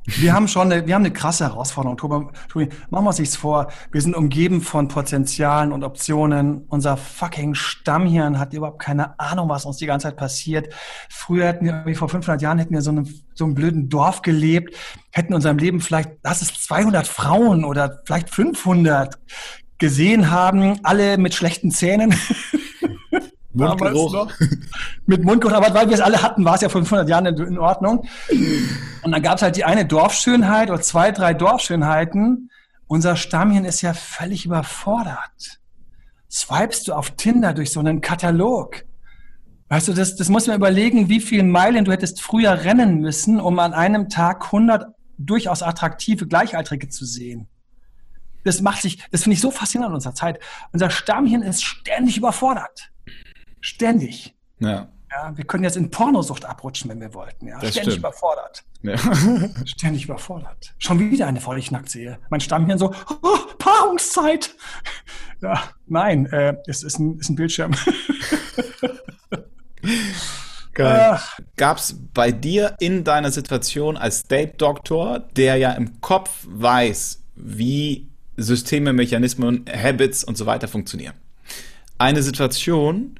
wir haben schon eine, wir haben eine krasse Herausforderung. Tobi, machen wir uns nichts vor. Wir sind umgeben von Potenzialen und Optionen. Unser fucking Stammhirn hat überhaupt keine Ahnung, was uns die ganze Zeit passiert. Früher hätten wir, wie vor 500 Jahren, hätten wir so einem, so einem blöden Dorf gelebt, hätten in unserem Leben vielleicht, lass es 200 Frauen oder vielleicht 500 gesehen haben, alle mit schlechten Zähnen. Mundgeruch. Mit Mundgeruch, aber weil wir es alle hatten, war es ja vor 500 Jahren in Ordnung. Und dann gab es halt die eine Dorfschönheit oder zwei, drei Dorfschönheiten. Unser Stammchen ist ja völlig überfordert. Swipest du auf Tinder durch so einen Katalog? Weißt du, das, das muss man überlegen, wie viele Meilen du hättest früher rennen müssen, um an einem Tag 100 durchaus attraktive Gleichaltrige zu sehen. Das macht sich, das finde ich so faszinierend in unserer Zeit. Unser Stammchen ist ständig überfordert. Ständig. Ja. ja. Wir können jetzt in Pornosucht abrutschen, wenn wir wollten. Ja. Ständig stimmt. überfordert. Ja. Ständig überfordert. Schon wieder eine die ich nackt sehe. Mein Stammhirn so, oh, Paarungszeit. Ja, nein, äh, es ist ein, ist ein Bildschirm. Gab es bei dir in deiner Situation als Date-Doktor, der ja im Kopf weiß, wie Systeme, Mechanismen, Habits und so weiter funktionieren, eine Situation,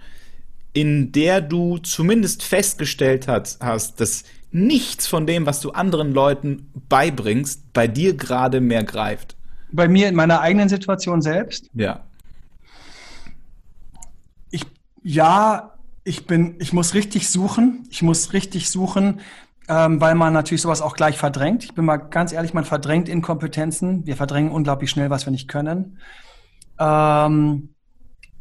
in der du zumindest festgestellt hast, hast, dass nichts von dem, was du anderen Leuten beibringst, bei dir gerade mehr greift? Bei mir in meiner eigenen Situation selbst? Ja. Ich, ja, ich bin, ich muss richtig suchen. Ich muss richtig suchen, ähm, weil man natürlich sowas auch gleich verdrängt. Ich bin mal ganz ehrlich, man verdrängt Inkompetenzen. Wir verdrängen unglaublich schnell, was wir nicht können. Ähm,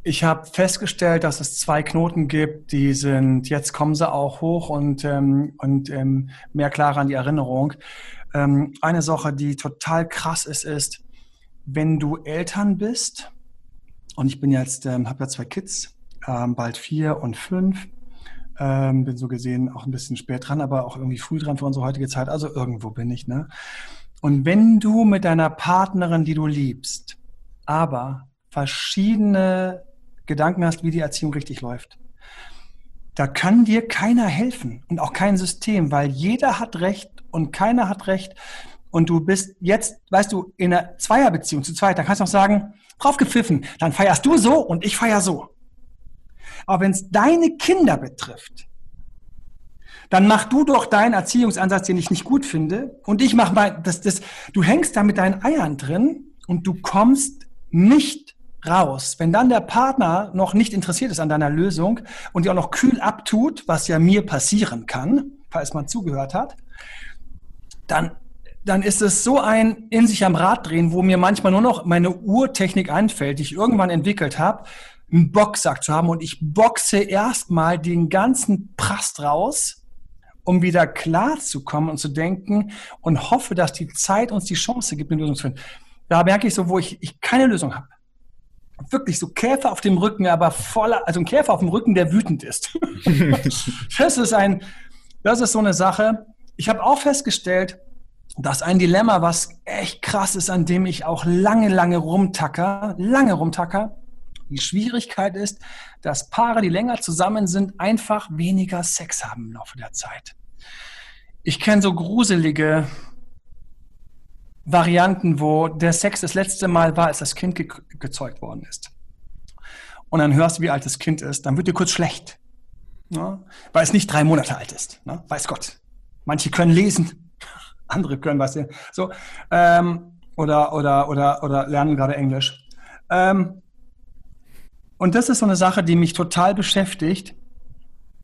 ich habe festgestellt, dass es zwei Knoten gibt, die sind, jetzt kommen sie auch hoch und, ähm, und ähm, mehr klar an die Erinnerung. Ähm, eine Sache, die total krass ist, ist, wenn du Eltern bist, und ich bin jetzt, ähm, habe ja zwei Kids, ähm, bald vier und fünf, ähm, bin so gesehen auch ein bisschen spät dran, aber auch irgendwie früh dran für unsere heutige Zeit, also irgendwo bin ich, ne? Und wenn du mit deiner Partnerin, die du liebst, aber verschiedene Gedanken hast, wie die Erziehung richtig läuft. Da kann dir keiner helfen und auch kein System, weil jeder hat Recht und keiner hat Recht. Und du bist jetzt, weißt du, in einer Zweierbeziehung zu zweit, da kannst du auch sagen, drauf gepfiffen, dann feierst du so und ich feier so. Aber wenn es deine Kinder betrifft, dann mach du doch deinen Erziehungsansatz, den ich nicht gut finde, und ich mach mal, das, das, du hängst da mit deinen Eiern drin und du kommst nicht raus. Wenn dann der Partner noch nicht interessiert ist an deiner Lösung und dir auch noch kühl abtut, was ja mir passieren kann, falls man zugehört hat, dann, dann ist es so ein in sich am Rad drehen, wo mir manchmal nur noch meine Urtechnik einfällt, die ich irgendwann entwickelt habe, einen Boxsack zu haben und ich boxe erstmal den ganzen Prast raus, um wieder klar zu kommen und zu denken und hoffe, dass die Zeit uns die Chance gibt, eine Lösung zu finden. Da merke ich so, wo ich, ich keine Lösung habe wirklich so Käfer auf dem Rücken, aber voller, also ein Käfer auf dem Rücken, der wütend ist. das ist ein, das ist so eine Sache. Ich habe auch festgestellt, dass ein Dilemma, was echt krass ist, an dem ich auch lange, lange rumtacker, lange rumtacker, die Schwierigkeit ist, dass Paare, die länger zusammen sind, einfach weniger Sex haben im Laufe der Zeit. Ich kenne so gruselige Varianten, wo der Sex das letzte Mal war, als das Kind ge gezeugt worden ist. Und dann hörst du, wie alt das Kind ist, dann wird dir kurz schlecht. Ne? Weil es nicht drei Monate alt ist. Ne? Weiß Gott. Manche können lesen, andere können was. So, ähm, oder, oder, oder, oder lernen gerade Englisch. Ähm, und das ist so eine Sache, die mich total beschäftigt,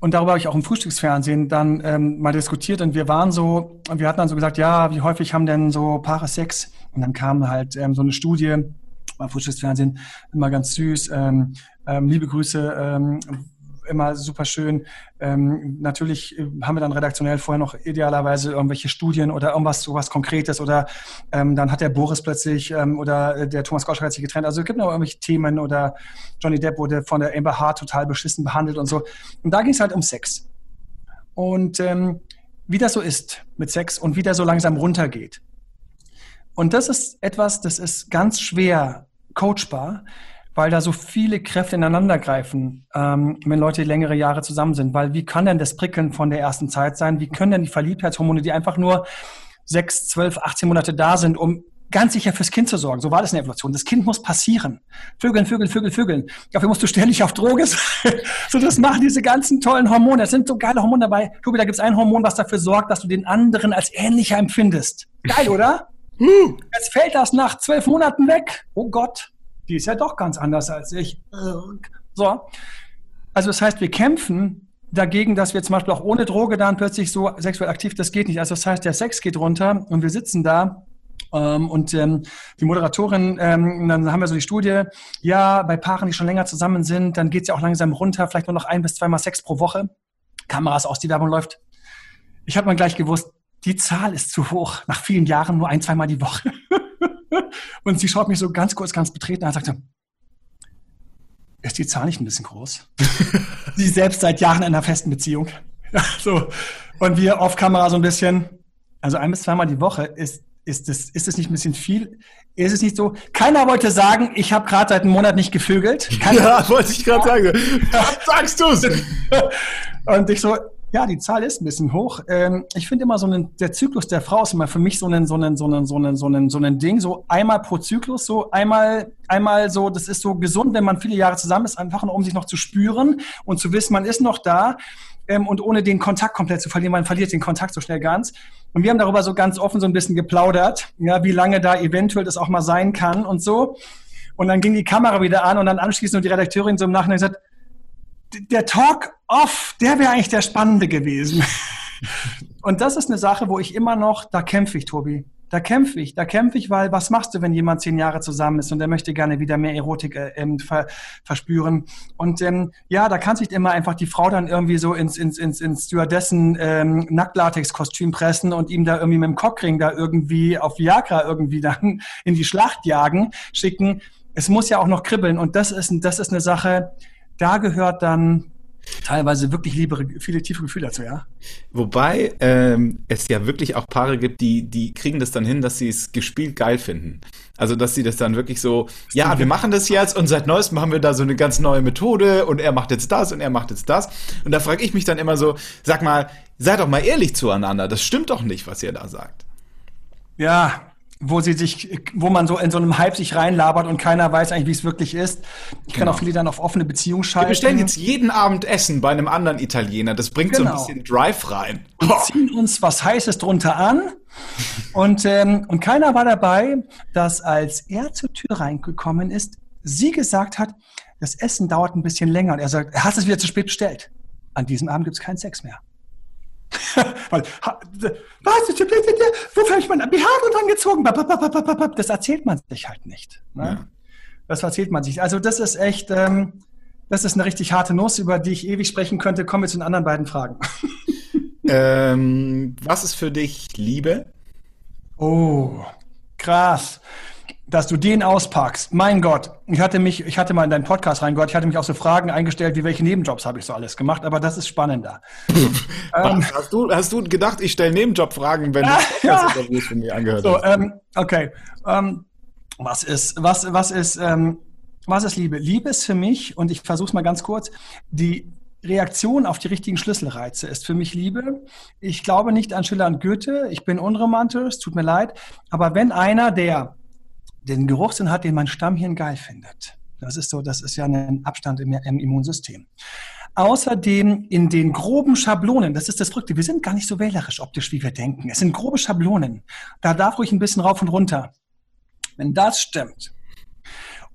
und darüber habe ich auch im Frühstücksfernsehen dann ähm, mal diskutiert und wir waren so, wir hatten dann so gesagt, ja, wie häufig haben denn so Paare Sex? Und dann kam halt ähm, so eine Studie beim Frühstücksfernsehen, immer ganz süß, ähm, ähm, liebe Grüße, ähm, immer super schön. Ähm, natürlich äh, haben wir dann redaktionell vorher noch idealerweise irgendwelche Studien oder irgendwas sowas Konkretes oder ähm, dann hat der Boris plötzlich ähm, oder äh, der Thomas Gottschalk hat sich getrennt. Also es gibt noch irgendwelche Themen oder Johnny Depp wurde von der Amber Hart total beschissen behandelt und so. Und da ging es halt um Sex. Und ähm, wie das so ist mit Sex und wie der so langsam runtergeht. Und das ist etwas, das ist ganz schwer coachbar, weil da so viele Kräfte ineinander greifen, ähm, wenn Leute längere Jahre zusammen sind. Weil wie kann denn das Prickeln von der ersten Zeit sein? Wie können denn die Verliebtheitshormone, die einfach nur sechs, zwölf, 18 Monate da sind, um ganz sicher fürs Kind zu sorgen. So war das in der Evolution. Das Kind muss passieren. Vögeln, Vögeln, Vögeln, Vögeln. Dafür musst du ständig auf Droge sein. so, das machen diese ganzen tollen Hormone. Das sind so geile Hormone dabei. Tobi, da gibt es ein Hormon, was dafür sorgt, dass du den anderen als ähnlicher empfindest. Geil, oder? Hm. Jetzt fällt das nach zwölf Monaten weg. Oh Gott die ist ja doch ganz anders als ich. So. Also das heißt, wir kämpfen dagegen, dass wir zum Beispiel auch ohne Droge dann plötzlich so sexuell aktiv, das geht nicht. Also das heißt, der Sex geht runter und wir sitzen da ähm, und ähm, die Moderatorin, ähm, dann haben wir so die Studie, ja, bei Paaren, die schon länger zusammen sind, dann geht es ja auch langsam runter, vielleicht nur noch ein bis zweimal Sex pro Woche. Kameras aus, die Werbung läuft. Ich habe mal gleich gewusst, die Zahl ist zu hoch. Nach vielen Jahren nur ein, zweimal die Woche. Und sie schaut mich so ganz kurz, ganz betreten an und sagte, ist die Zahl nicht ein bisschen groß? sie selbst seit Jahren in einer festen Beziehung. so. Und wir auf Kamera so ein bisschen, also ein bis zweimal die Woche, ist, ist, das, ist das nicht ein bisschen viel? Ist es nicht so? Keiner wollte sagen, ich habe gerade seit einem Monat nicht gevögelt. Keiner ja, wollte ich gerade sagen. Sagst du's? Und ich so, ja, die Zahl ist ein bisschen hoch. Ähm, ich finde immer so einen, der Zyklus der Frau ist immer für mich so ein, so ein, so ein, so ein, so ein, so ein Ding, so einmal pro Zyklus, so einmal, einmal so, das ist so gesund, wenn man viele Jahre zusammen ist, einfach nur um sich noch zu spüren und zu wissen, man ist noch da ähm, und ohne den Kontakt komplett zu verlieren, man verliert den Kontakt so schnell ganz. Und wir haben darüber so ganz offen so ein bisschen geplaudert, ja, wie lange da eventuell das auch mal sein kann und so. Und dann ging die Kamera wieder an und dann anschließend und die Redakteurin so im Nachhinein gesagt, der Talk off, der wäre eigentlich der spannende gewesen. Und das ist eine Sache, wo ich immer noch, da kämpfe ich, Tobi. Da kämpfe ich, da kämpfe ich, weil was machst du, wenn jemand zehn Jahre zusammen ist und der möchte gerne wieder mehr Erotik äh, ähm, ver, verspüren? Und ähm, ja, da kann sich immer einfach die Frau dann irgendwie so ins, ins, ins, ins Stewardessen ähm, Nacktlatex-Kostüm pressen und ihm da irgendwie mit dem Cockring da irgendwie auf Viagra irgendwie dann in die Schlacht jagen, schicken. Es muss ja auch noch kribbeln und das ist, das ist eine Sache, da gehört dann teilweise wirklich liebere, viele tiefe Gefühle dazu, ja. Wobei ähm, es ja wirklich auch Paare gibt, die, die kriegen das dann hin, dass sie es gespielt geil finden. Also, dass sie das dann wirklich so, ja, wir machen das jetzt und seit neuestem haben wir da so eine ganz neue Methode und er macht jetzt das und er macht jetzt das. Und da frage ich mich dann immer so, sag mal, seid doch mal ehrlich zueinander, das stimmt doch nicht, was ihr da sagt. Ja, wo sie sich, wo man so in so einem Hype sich reinlabert und keiner weiß eigentlich, wie es wirklich ist. Ich genau. kann auch viele dann auf offene Beziehungen schalten. Wir bestellen jetzt jeden Abend Essen bei einem anderen Italiener. Das bringt genau. so ein genau. bisschen Drive rein. Wir ziehen uns was Heißes drunter an. und, ähm, und keiner war dabei, dass als er zur Tür reingekommen ist, sie gesagt hat, das Essen dauert ein bisschen länger. Und er sagt, er hat es wieder zu spät bestellt. An diesem Abend gibt es keinen Sex mehr. Weil, was, wofür habe ich mein BH dran gezogen? Das erzählt man sich halt nicht. Ne? Ja. Das erzählt man sich. Also das ist echt, ähm, das ist eine richtig harte Nuss, über die ich ewig sprechen könnte. Kommen wir zu den anderen beiden Fragen. ähm, was ist für dich Liebe? Oh, krass dass du den auspackst. Mein Gott, ich hatte mich, ich hatte mal in deinen Podcast reingehört, ich hatte mich auch so Fragen eingestellt, wie welche Nebenjobs habe ich so alles gemacht, aber das ist spannender. ähm, hast, du, hast du gedacht, ich stelle Nebenjobfragen, wenn du Podcast-Interviews von mir angehört so, hast? Ähm, okay. Ähm, was ist, was, was ist, ähm, was ist Liebe? Liebe ist für mich, und ich versuche es mal ganz kurz, die Reaktion auf die richtigen Schlüsselreize ist für mich Liebe. Ich glaube nicht an Schiller und Goethe. Ich bin unromantisch, tut mir leid. Aber wenn einer, der den Geruchssinn hat, den mein Stammhirn geil findet. Das ist so, das ist ja ein Abstand im, im Immunsystem. Außerdem in den groben Schablonen, das ist das Verrückte, wir sind gar nicht so wählerisch optisch, wie wir denken. Es sind grobe Schablonen. Da darf ruhig ein bisschen rauf und runter. Wenn das stimmt.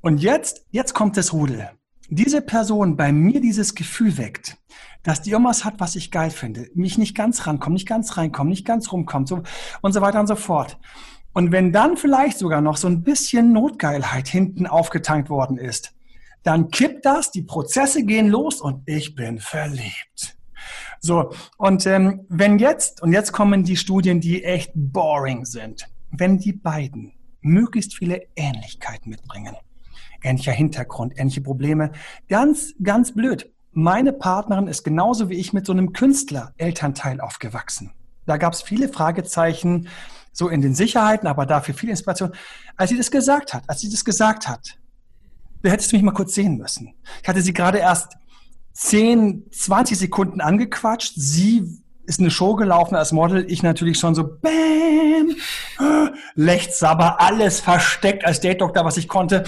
Und jetzt, jetzt kommt das Rudel. Diese Person bei mir dieses Gefühl weckt, dass die irgendwas hat, was ich geil finde, mich nicht ganz rankommt, nicht ganz reinkommt, nicht ganz rumkommt so, und so weiter und so fort. Und wenn dann vielleicht sogar noch so ein bisschen Notgeilheit hinten aufgetankt worden ist, dann kippt das, die Prozesse gehen los und ich bin verliebt. So, und ähm, wenn jetzt, und jetzt kommen die Studien, die echt boring sind, wenn die beiden möglichst viele Ähnlichkeiten mitbringen, ähnlicher Hintergrund, ähnliche Probleme, ganz, ganz blöd. Meine Partnerin ist genauso wie ich mit so einem Künstler-Elternteil aufgewachsen. Da gab es viele Fragezeichen, so in den Sicherheiten, aber dafür viel Inspiration. Als sie das gesagt hat, als sie das gesagt hat, du hättest mich mal kurz sehen müssen. Ich hatte sie gerade erst 10, 20 Sekunden angequatscht. Sie ist eine Show gelaufen als Model. Ich natürlich schon so, bam, Lechtsabber, alles versteckt als Date-Doktor, was ich konnte,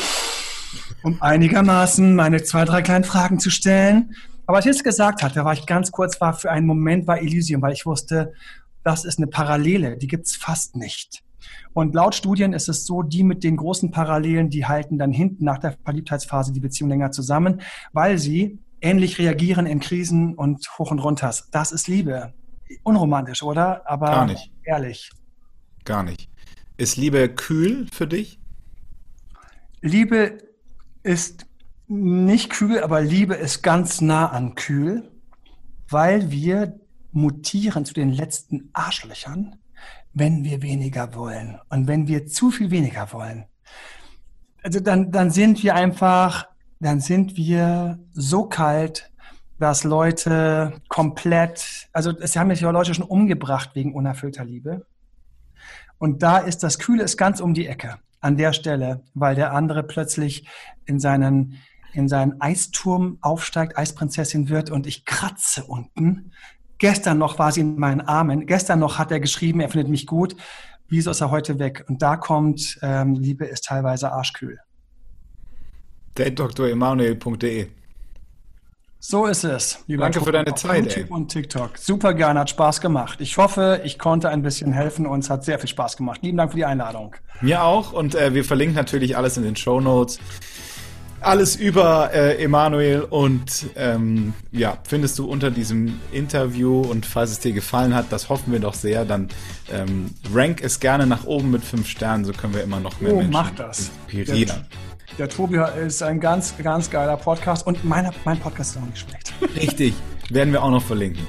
um einigermaßen meine zwei, drei kleinen Fragen zu stellen. Aber als ich es gesagt hatte, war ich ganz kurz, war für einen Moment war Elysium, weil ich wusste, das ist eine Parallele, die gibt es fast nicht. Und laut Studien ist es so, die mit den großen Parallelen, die halten dann hinten nach der Verliebtheitsphase die Beziehung länger zusammen, weil sie ähnlich reagieren in Krisen und Hoch und Runters. Das ist Liebe. Unromantisch, oder? Aber Gar nicht. ehrlich. Gar nicht. Ist Liebe kühl für dich? Liebe ist nicht kühl, aber Liebe ist ganz nah an kühl, weil wir mutieren zu den letzten Arschlöchern, wenn wir weniger wollen. Und wenn wir zu viel weniger wollen, also dann, dann sind wir einfach, dann sind wir so kalt, dass Leute komplett, also es haben ja Leute schon umgebracht wegen unerfüllter Liebe. Und da ist das Kühle ist ganz um die Ecke an der Stelle, weil der andere plötzlich in seinen in seinen Eisturm aufsteigt, Eisprinzessin wird und ich kratze unten Gestern noch war sie in meinen Armen. Gestern noch hat er geschrieben, er findet mich gut. Wieso ist er heute weg? Und da kommt, ähm, Liebe ist teilweise arschkühl. DateDoktorEmanuel.de so ist es. Danke für deine Zeit. YouTube ey. und TikTok. Super gerne, hat Spaß gemacht. Ich hoffe, ich konnte ein bisschen helfen und es hat sehr viel Spaß gemacht. Lieben Dank für die Einladung. Mir auch und äh, wir verlinken natürlich alles in den Show Notes alles über äh, Emanuel und ähm, ja, findest du unter diesem Interview und falls es dir gefallen hat, das hoffen wir doch sehr, dann ähm, rank es gerne nach oben mit fünf Sternen, so können wir immer noch mehr oh, Menschen mach das. inspirieren. Der, der Tobi ist ein ganz, ganz geiler Podcast und mein, mein Podcast ist auch nicht schlecht. Richtig, werden wir auch noch verlinken.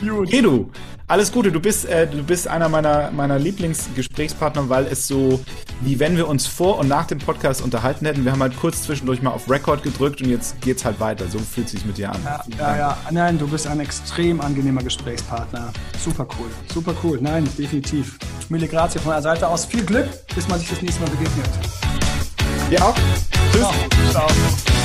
Gut. Edu, alles Gute. Du bist, äh, du bist einer meiner, meiner Lieblingsgesprächspartner, weil es so, wie wenn wir uns vor und nach dem Podcast unterhalten hätten. Wir haben halt kurz zwischendurch mal auf Record gedrückt und jetzt geht's halt weiter. So fühlt es sich mit dir an. Ja, ja, ja, Nein, du bist ein extrem angenehmer Gesprächspartner. Super cool. Super cool. Nein, definitiv. Mille Grazie von der Seite aus. Viel Glück, bis man sich das nächste Mal begegnet. Ja auch. Tschüss. Ciao. Ciao.